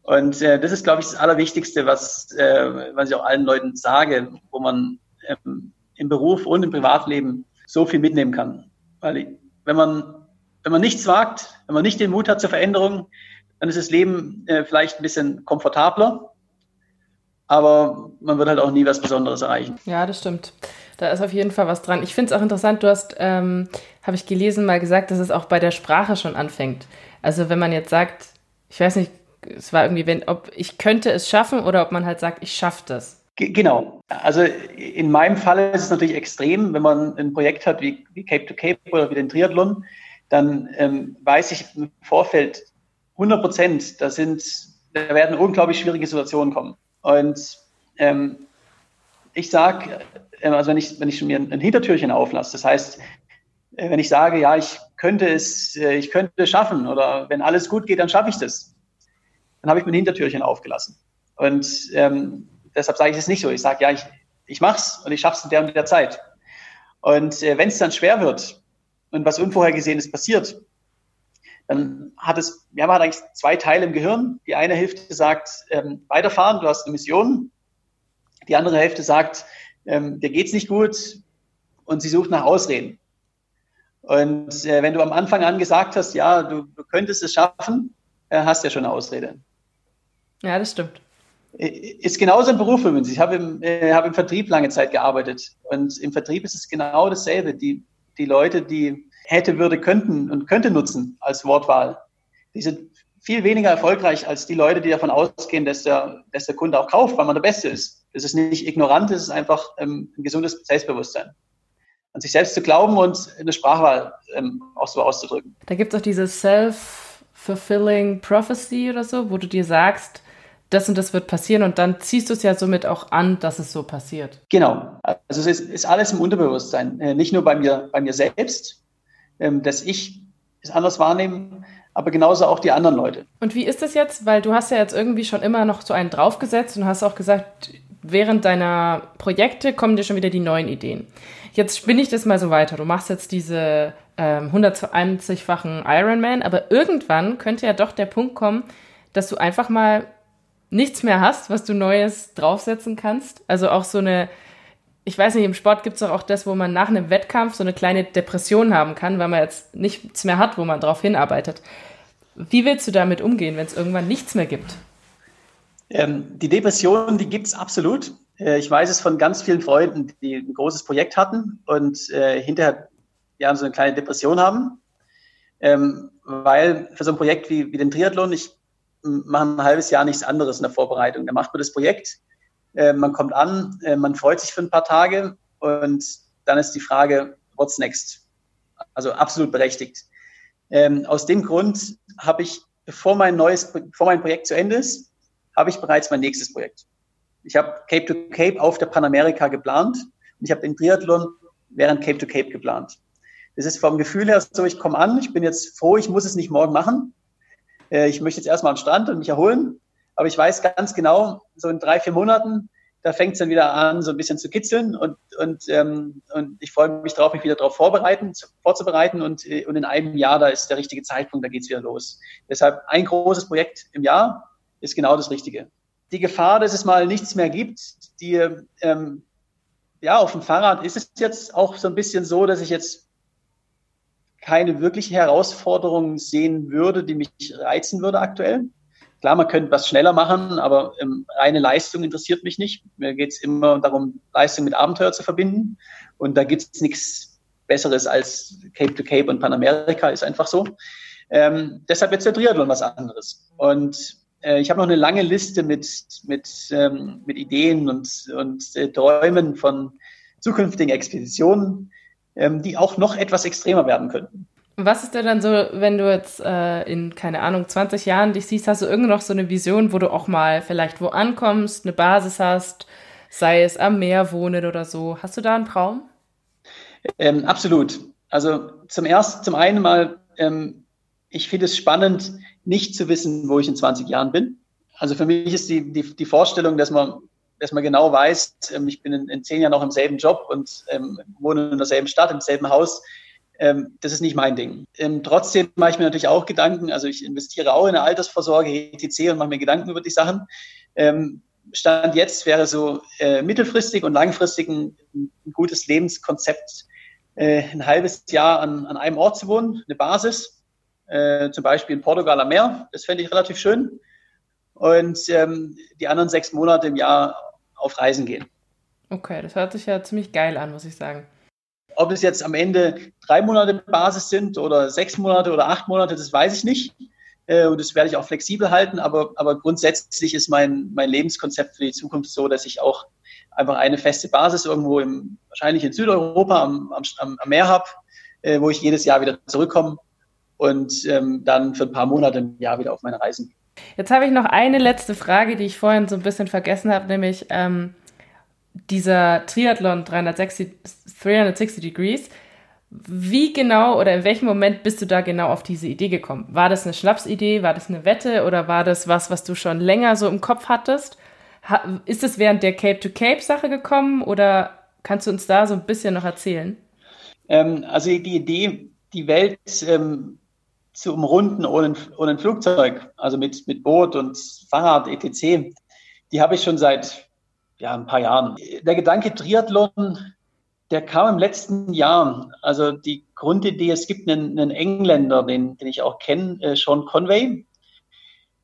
Und äh, das ist, glaube ich, das Allerwichtigste, was, äh, was ich auch allen Leuten sage, wo man ähm, im Beruf und im Privatleben so viel mitnehmen kann. Weil wenn man, wenn man nichts wagt, wenn man nicht den Mut hat zur Veränderung, dann ist das Leben äh, vielleicht ein bisschen komfortabler, aber man wird halt auch nie was Besonderes erreichen. Ja, das stimmt. Da ist auf jeden Fall was dran. Ich finde es auch interessant, du hast, ähm, habe ich gelesen, mal gesagt, dass es auch bei der Sprache schon anfängt. Also wenn man jetzt sagt, ich weiß nicht, es war irgendwie, wenn, ob ich könnte es schaffen oder ob man halt sagt, ich schaffe das. Genau. Also in meinem Fall ist es natürlich extrem, wenn man ein Projekt hat wie, wie Cape to Cape oder wie den Triathlon, dann ähm, weiß ich im Vorfeld 100 Prozent, da sind, da werden unglaublich schwierige Situationen kommen. Und ähm, ich sage, äh, also wenn ich, wenn ich mir ein Hintertürchen auflasse, das heißt, äh, wenn ich sage, ja, ich könnte es, äh, ich könnte es schaffen oder wenn alles gut geht, dann schaffe ich das, dann habe ich mir ein Hintertürchen aufgelassen. Und ähm, deshalb sage ich es nicht so. Ich sage, ja, ich, ich mache es und ich schaffe es in der und der Zeit. Und äh, wenn es dann schwer wird und was Unvorhergesehenes passiert, dann hat es, wir haben eigentlich zwei Teile im Gehirn. Die eine Hälfte sagt, ähm, weiterfahren, du hast eine Mission. Die andere Hälfte sagt, ähm, dir geht's nicht gut und sie sucht nach Ausreden. Und äh, wenn du am Anfang an gesagt hast, ja, du, du könntest es schaffen, äh, hast du ja schon eine Ausrede. Ja, das stimmt. Ist genauso ein Beruf übrigens. Ich habe im, äh, habe im Vertrieb lange Zeit gearbeitet. Und im Vertrieb ist es genau dasselbe. Die, die Leute, die hätte, würde, könnten und könnte nutzen als Wortwahl. Die sind viel weniger erfolgreich als die Leute, die davon ausgehen, dass der, dass der Kunde auch kauft, weil man der Beste ist. Das ist nicht ignorant, das ist einfach ähm, ein gesundes Selbstbewusstsein. An sich selbst zu glauben und eine Sprachwahl ähm, auch so auszudrücken. Da gibt es auch diese Self-Fulfilling Prophecy oder so, wo du dir sagst, das und das wird passieren und dann ziehst du es ja somit auch an, dass es so passiert. Genau. Also es ist, ist alles im Unterbewusstsein. Äh, nicht nur bei mir, bei mir selbst, ähm, dass ich es anders wahrnehme, aber genauso auch die anderen Leute. Und wie ist das jetzt? Weil du hast ja jetzt irgendwie schon immer noch so einen draufgesetzt und hast auch gesagt, während deiner Projekte kommen dir schon wieder die neuen Ideen. Jetzt spinne ich das mal so weiter. Du machst jetzt diese ähm, 120-fachen Ironman, aber irgendwann könnte ja doch der Punkt kommen, dass du einfach mal nichts mehr hast, was du Neues draufsetzen kannst. Also auch so eine, ich weiß nicht, im Sport gibt es auch das, wo man nach einem Wettkampf so eine kleine Depression haben kann, weil man jetzt nichts mehr hat, wo man drauf hinarbeitet. Wie willst du damit umgehen, wenn es irgendwann nichts mehr gibt? Ähm, die Depression, die gibt es absolut. Äh, ich weiß es von ganz vielen Freunden, die ein großes Projekt hatten und äh, hinterher ja, so eine kleine Depression haben. Ähm, weil für so ein Projekt wie, wie den Triathlon, ich mache ein halbes Jahr nichts anderes in der Vorbereitung. Da macht man das Projekt, äh, man kommt an, äh, man freut sich für ein paar Tage und dann ist die Frage, what's next? Also absolut berechtigt. Ähm, aus dem Grund habe ich, bevor mein neues, bevor mein Projekt zu Ende ist, habe ich bereits mein nächstes Projekt. Ich habe Cape to Cape auf der Panamerika geplant und ich habe den Triathlon während Cape to Cape geplant. Das ist vom Gefühl her so, ich komme an, ich bin jetzt froh, ich muss es nicht morgen machen. Äh, ich möchte jetzt erstmal am Strand und mich erholen. Aber ich weiß ganz genau, so in drei, vier Monaten, da fängt es dann wieder an, so ein bisschen zu kitzeln und, und, ähm, und ich freue mich darauf, mich wieder darauf vorbereiten, vorzubereiten und, äh, und in einem Jahr, da ist der richtige Zeitpunkt, da geht es wieder los. Deshalb ein großes Projekt im Jahr ist genau das Richtige. Die Gefahr, dass es mal nichts mehr gibt, die, ähm, ja, auf dem Fahrrad ist es jetzt auch so ein bisschen so, dass ich jetzt keine wirkliche Herausforderung sehen würde, die mich reizen würde aktuell. Klar, man könnte was schneller machen, aber ähm, reine Leistung interessiert mich nicht. Mir geht es immer darum, Leistung mit Abenteuer zu verbinden. Und da gibt es nichts Besseres als Cape to Cape und Panamerika, ist einfach so. Ähm, deshalb jetzt der Triathlon was anderes. Und äh, ich habe noch eine lange Liste mit, mit, ähm, mit Ideen und, und äh, Träumen von zukünftigen Expeditionen, ähm, die auch noch etwas extremer werden könnten. Was ist denn dann so, wenn du jetzt äh, in, keine Ahnung, 20 Jahren dich siehst, hast du irgendwie noch so eine Vision, wo du auch mal vielleicht wo ankommst, eine Basis hast, sei es am Meer wohnen oder so. Hast du da einen Traum? Ähm, absolut. Also zum ersten, zum einen mal, ähm, ich finde es spannend, nicht zu wissen, wo ich in 20 Jahren bin. Also für mich ist die, die, die Vorstellung, dass man, dass man genau weiß, ähm, ich bin in, in, zehn Jahren noch im selben Job und ähm, wohne in derselben Stadt, im selben Haus, ähm, das ist nicht mein Ding. Ähm, trotzdem mache ich mir natürlich auch Gedanken, also ich investiere auch in eine Altersvorsorge, etc. und mache mir Gedanken über die Sachen. Ähm, Stand jetzt wäre so äh, mittelfristig und langfristig ein, ein gutes Lebenskonzept, äh, ein halbes Jahr an, an einem Ort zu wohnen, eine Basis, äh, zum Beispiel in Portugal am Meer, das fände ich relativ schön. Und ähm, die anderen sechs Monate im Jahr auf Reisen gehen. Okay, das hört sich ja ziemlich geil an, muss ich sagen. Ob es jetzt am Ende drei Monate Basis sind oder sechs Monate oder acht Monate, das weiß ich nicht. Äh, und das werde ich auch flexibel halten. Aber, aber grundsätzlich ist mein, mein Lebenskonzept für die Zukunft so, dass ich auch einfach eine feste Basis irgendwo im, wahrscheinlich in Südeuropa am, am, am Meer habe, äh, wo ich jedes Jahr wieder zurückkomme und ähm, dann für ein paar Monate im Jahr wieder auf meine Reisen. Jetzt habe ich noch eine letzte Frage, die ich vorhin so ein bisschen vergessen habe, nämlich ähm, dieser Triathlon 360, 360 Degrees, wie genau oder in welchem Moment bist du da genau auf diese Idee gekommen? War das eine Schnapsidee, war das eine Wette oder war das was, was du schon länger so im Kopf hattest? ist es während der Cape-to-Cape-Sache gekommen oder kannst du uns da so ein bisschen noch erzählen? Ähm, also die Idee, die Welt ähm, zu umrunden ohne, ohne Flugzeug, also mit, mit Boot und Fahrrad etc., die habe ich schon seit ja, ein paar Jahren. Der Gedanke Triathlon, der kam im letzten Jahr. Also die Grundidee, es gibt einen, einen Engländer, den, den ich auch kenne, äh, Sean Conway.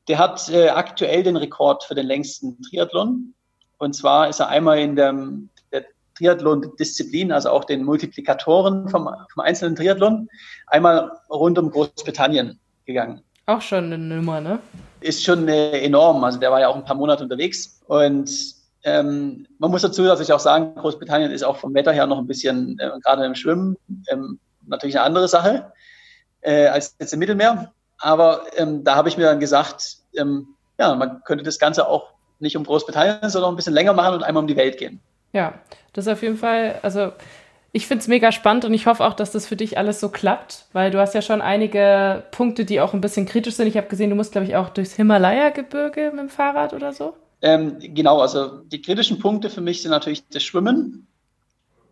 Der hat äh, aktuell den Rekord für den längsten Triathlon. Und zwar ist er einmal in der, der Triathlon-Disziplin, also auch den Multiplikatoren vom, vom einzelnen Triathlon, einmal rund um Großbritannien gegangen. Auch schon eine Nummer, ne? Ist schon äh, enorm. Also der war ja auch ein paar Monate unterwegs. Und ähm, man muss dazu natürlich auch sagen, Großbritannien ist auch vom Wetter her noch ein bisschen, äh, gerade im Schwimmen, ähm, natürlich eine andere Sache äh, als jetzt im Mittelmeer. Aber ähm, da habe ich mir dann gesagt, ähm, ja, man könnte das Ganze auch nicht um Großbritannien, sondern ein bisschen länger machen und einmal um die Welt gehen. Ja, das ist auf jeden Fall, also ich finde es mega spannend und ich hoffe auch, dass das für dich alles so klappt, weil du hast ja schon einige Punkte, die auch ein bisschen kritisch sind. Ich habe gesehen, du musst, glaube ich, auch durchs Himalaya-Gebirge mit dem Fahrrad oder so. Ähm, genau, also die kritischen Punkte für mich sind natürlich das Schwimmen.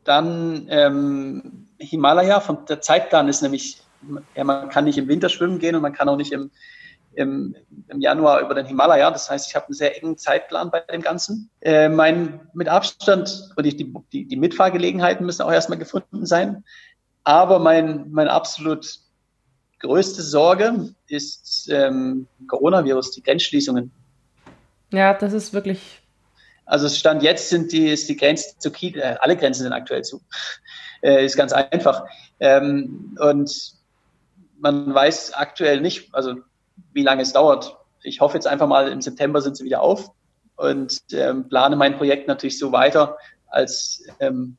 Dann ähm, Himalaya, von der Zeitplan ist nämlich, ja, man kann nicht im Winter schwimmen gehen und man kann auch nicht im, im, im Januar über den Himalaya. Das heißt, ich habe einen sehr engen Zeitplan bei dem Ganzen. Äh, mein mit Abstand und die, die, die Mitfahrgelegenheiten müssen auch erstmal gefunden sein. Aber mein, meine absolut größte Sorge ist ähm, Coronavirus, die Grenzschließungen. Ja, das ist wirklich. Also Stand jetzt sind die, ist die Grenze zu Kiel, äh, alle Grenzen sind aktuell zu. Äh, ist ganz einfach. Ähm, und man weiß aktuell nicht, also wie lange es dauert. Ich hoffe jetzt einfach mal, im September sind sie wieder auf und ähm, plane mein Projekt natürlich so weiter, als, ähm,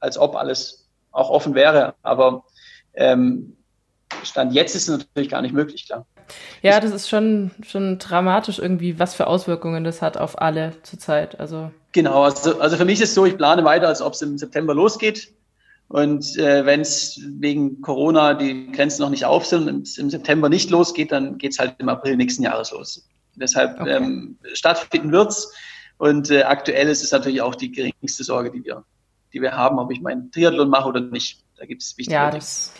als ob alles auch offen wäre. Aber ähm, Stand jetzt ist es natürlich gar nicht möglich, klar. Ja, das ist schon, schon dramatisch irgendwie, was für Auswirkungen das hat auf alle zurzeit. Also. Genau, also, also für mich ist es so, ich plane weiter, als ob es im September losgeht. Und äh, wenn es wegen Corona die Grenzen noch nicht auf sind und es im September nicht losgeht, dann geht es halt im April nächsten Jahres los. Deshalb okay. ähm, stattfinden wird's. Und äh, aktuell ist es natürlich auch die geringste Sorge, die wir, die wir haben, ob ich meinen Triathlon mache oder nicht. Da gibt es wichtige ja, das,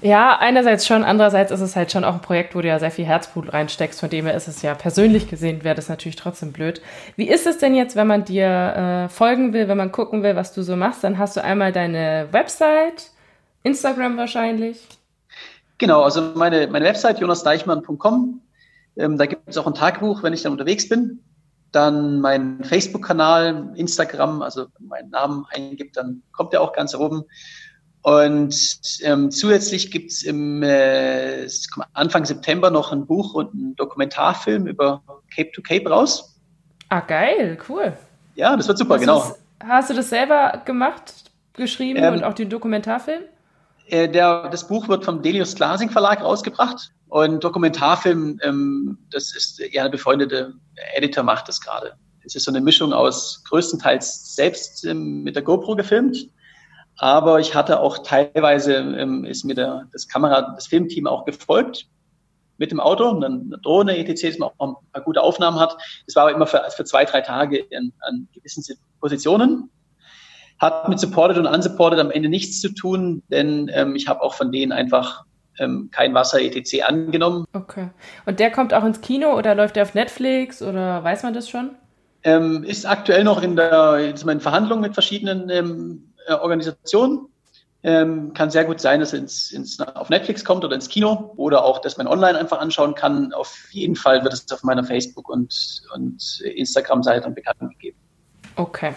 ja, einerseits schon, andererseits ist es halt schon auch ein Projekt, wo du ja sehr viel Herzblut reinsteckst, von dem her ist es ja persönlich gesehen, wäre das natürlich trotzdem blöd. Wie ist es denn jetzt, wenn man dir äh, folgen will, wenn man gucken will, was du so machst, dann hast du einmal deine Website, Instagram wahrscheinlich. Genau, also meine, meine Website jonasdeichmann.com, ähm, da gibt es auch ein Tagebuch, wenn ich dann unterwegs bin. Dann mein Facebook-Kanal, Instagram, also meinen Namen eingibt, dann kommt der auch ganz oben. Und ähm, zusätzlich gibt es im äh, Anfang September noch ein Buch und einen Dokumentarfilm über Cape to Cape raus. Ah, geil, cool. Ja, das wird super, hast genau. hast du das selber gemacht, geschrieben ähm, und auch den Dokumentarfilm? Äh, der, das Buch wird vom Delius Glasing Verlag rausgebracht und Dokumentarfilm, ähm, das ist ja eine befreundete Editor macht das gerade. Es ist so eine Mischung aus größtenteils selbst ähm, mit der GoPro gefilmt aber ich hatte auch teilweise, ähm, ist mir der, das Kamera, das Filmteam auch gefolgt mit dem Auto und dann eine Drohne, etc., dass man auch ein paar gute Aufnahmen hat. Das war aber immer für, für zwei, drei Tage in, an gewissen Positionen. Hat mit Supported und Unsupported am Ende nichts zu tun, denn ähm, ich habe auch von denen einfach ähm, kein Wasser etc. angenommen. Okay. Und der kommt auch ins Kino oder läuft der auf Netflix oder weiß man das schon? Ähm, ist aktuell noch in der in Verhandlungen mit verschiedenen ähm, äh, Organisation. Ähm, kann sehr gut sein, dass es ins, ins, auf Netflix kommt oder ins Kino oder auch, dass man online einfach anschauen kann. Auf jeden Fall wird es auf meiner Facebook- und, und Instagram-Seite bekannt gegeben. Okay.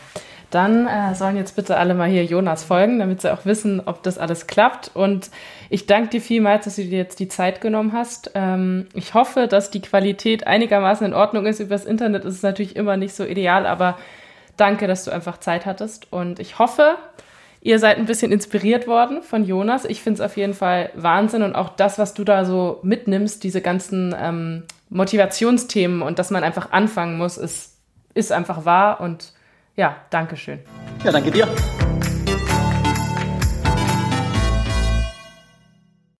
Dann äh, sollen jetzt bitte alle mal hier Jonas folgen, damit sie auch wissen, ob das alles klappt. Und ich danke dir vielmals, dass du dir jetzt die Zeit genommen hast. Ähm, ich hoffe, dass die Qualität einigermaßen in Ordnung ist. Übers Internet ist es natürlich immer nicht so ideal, aber danke, dass du einfach Zeit hattest. Und ich hoffe, ihr seid ein bisschen inspiriert worden von Jonas. Ich finde es auf jeden Fall Wahnsinn und auch das, was du da so mitnimmst, diese ganzen ähm, Motivationsthemen und dass man einfach anfangen muss, ist, ist einfach wahr. Und ja, Dankeschön. Ja, danke dir.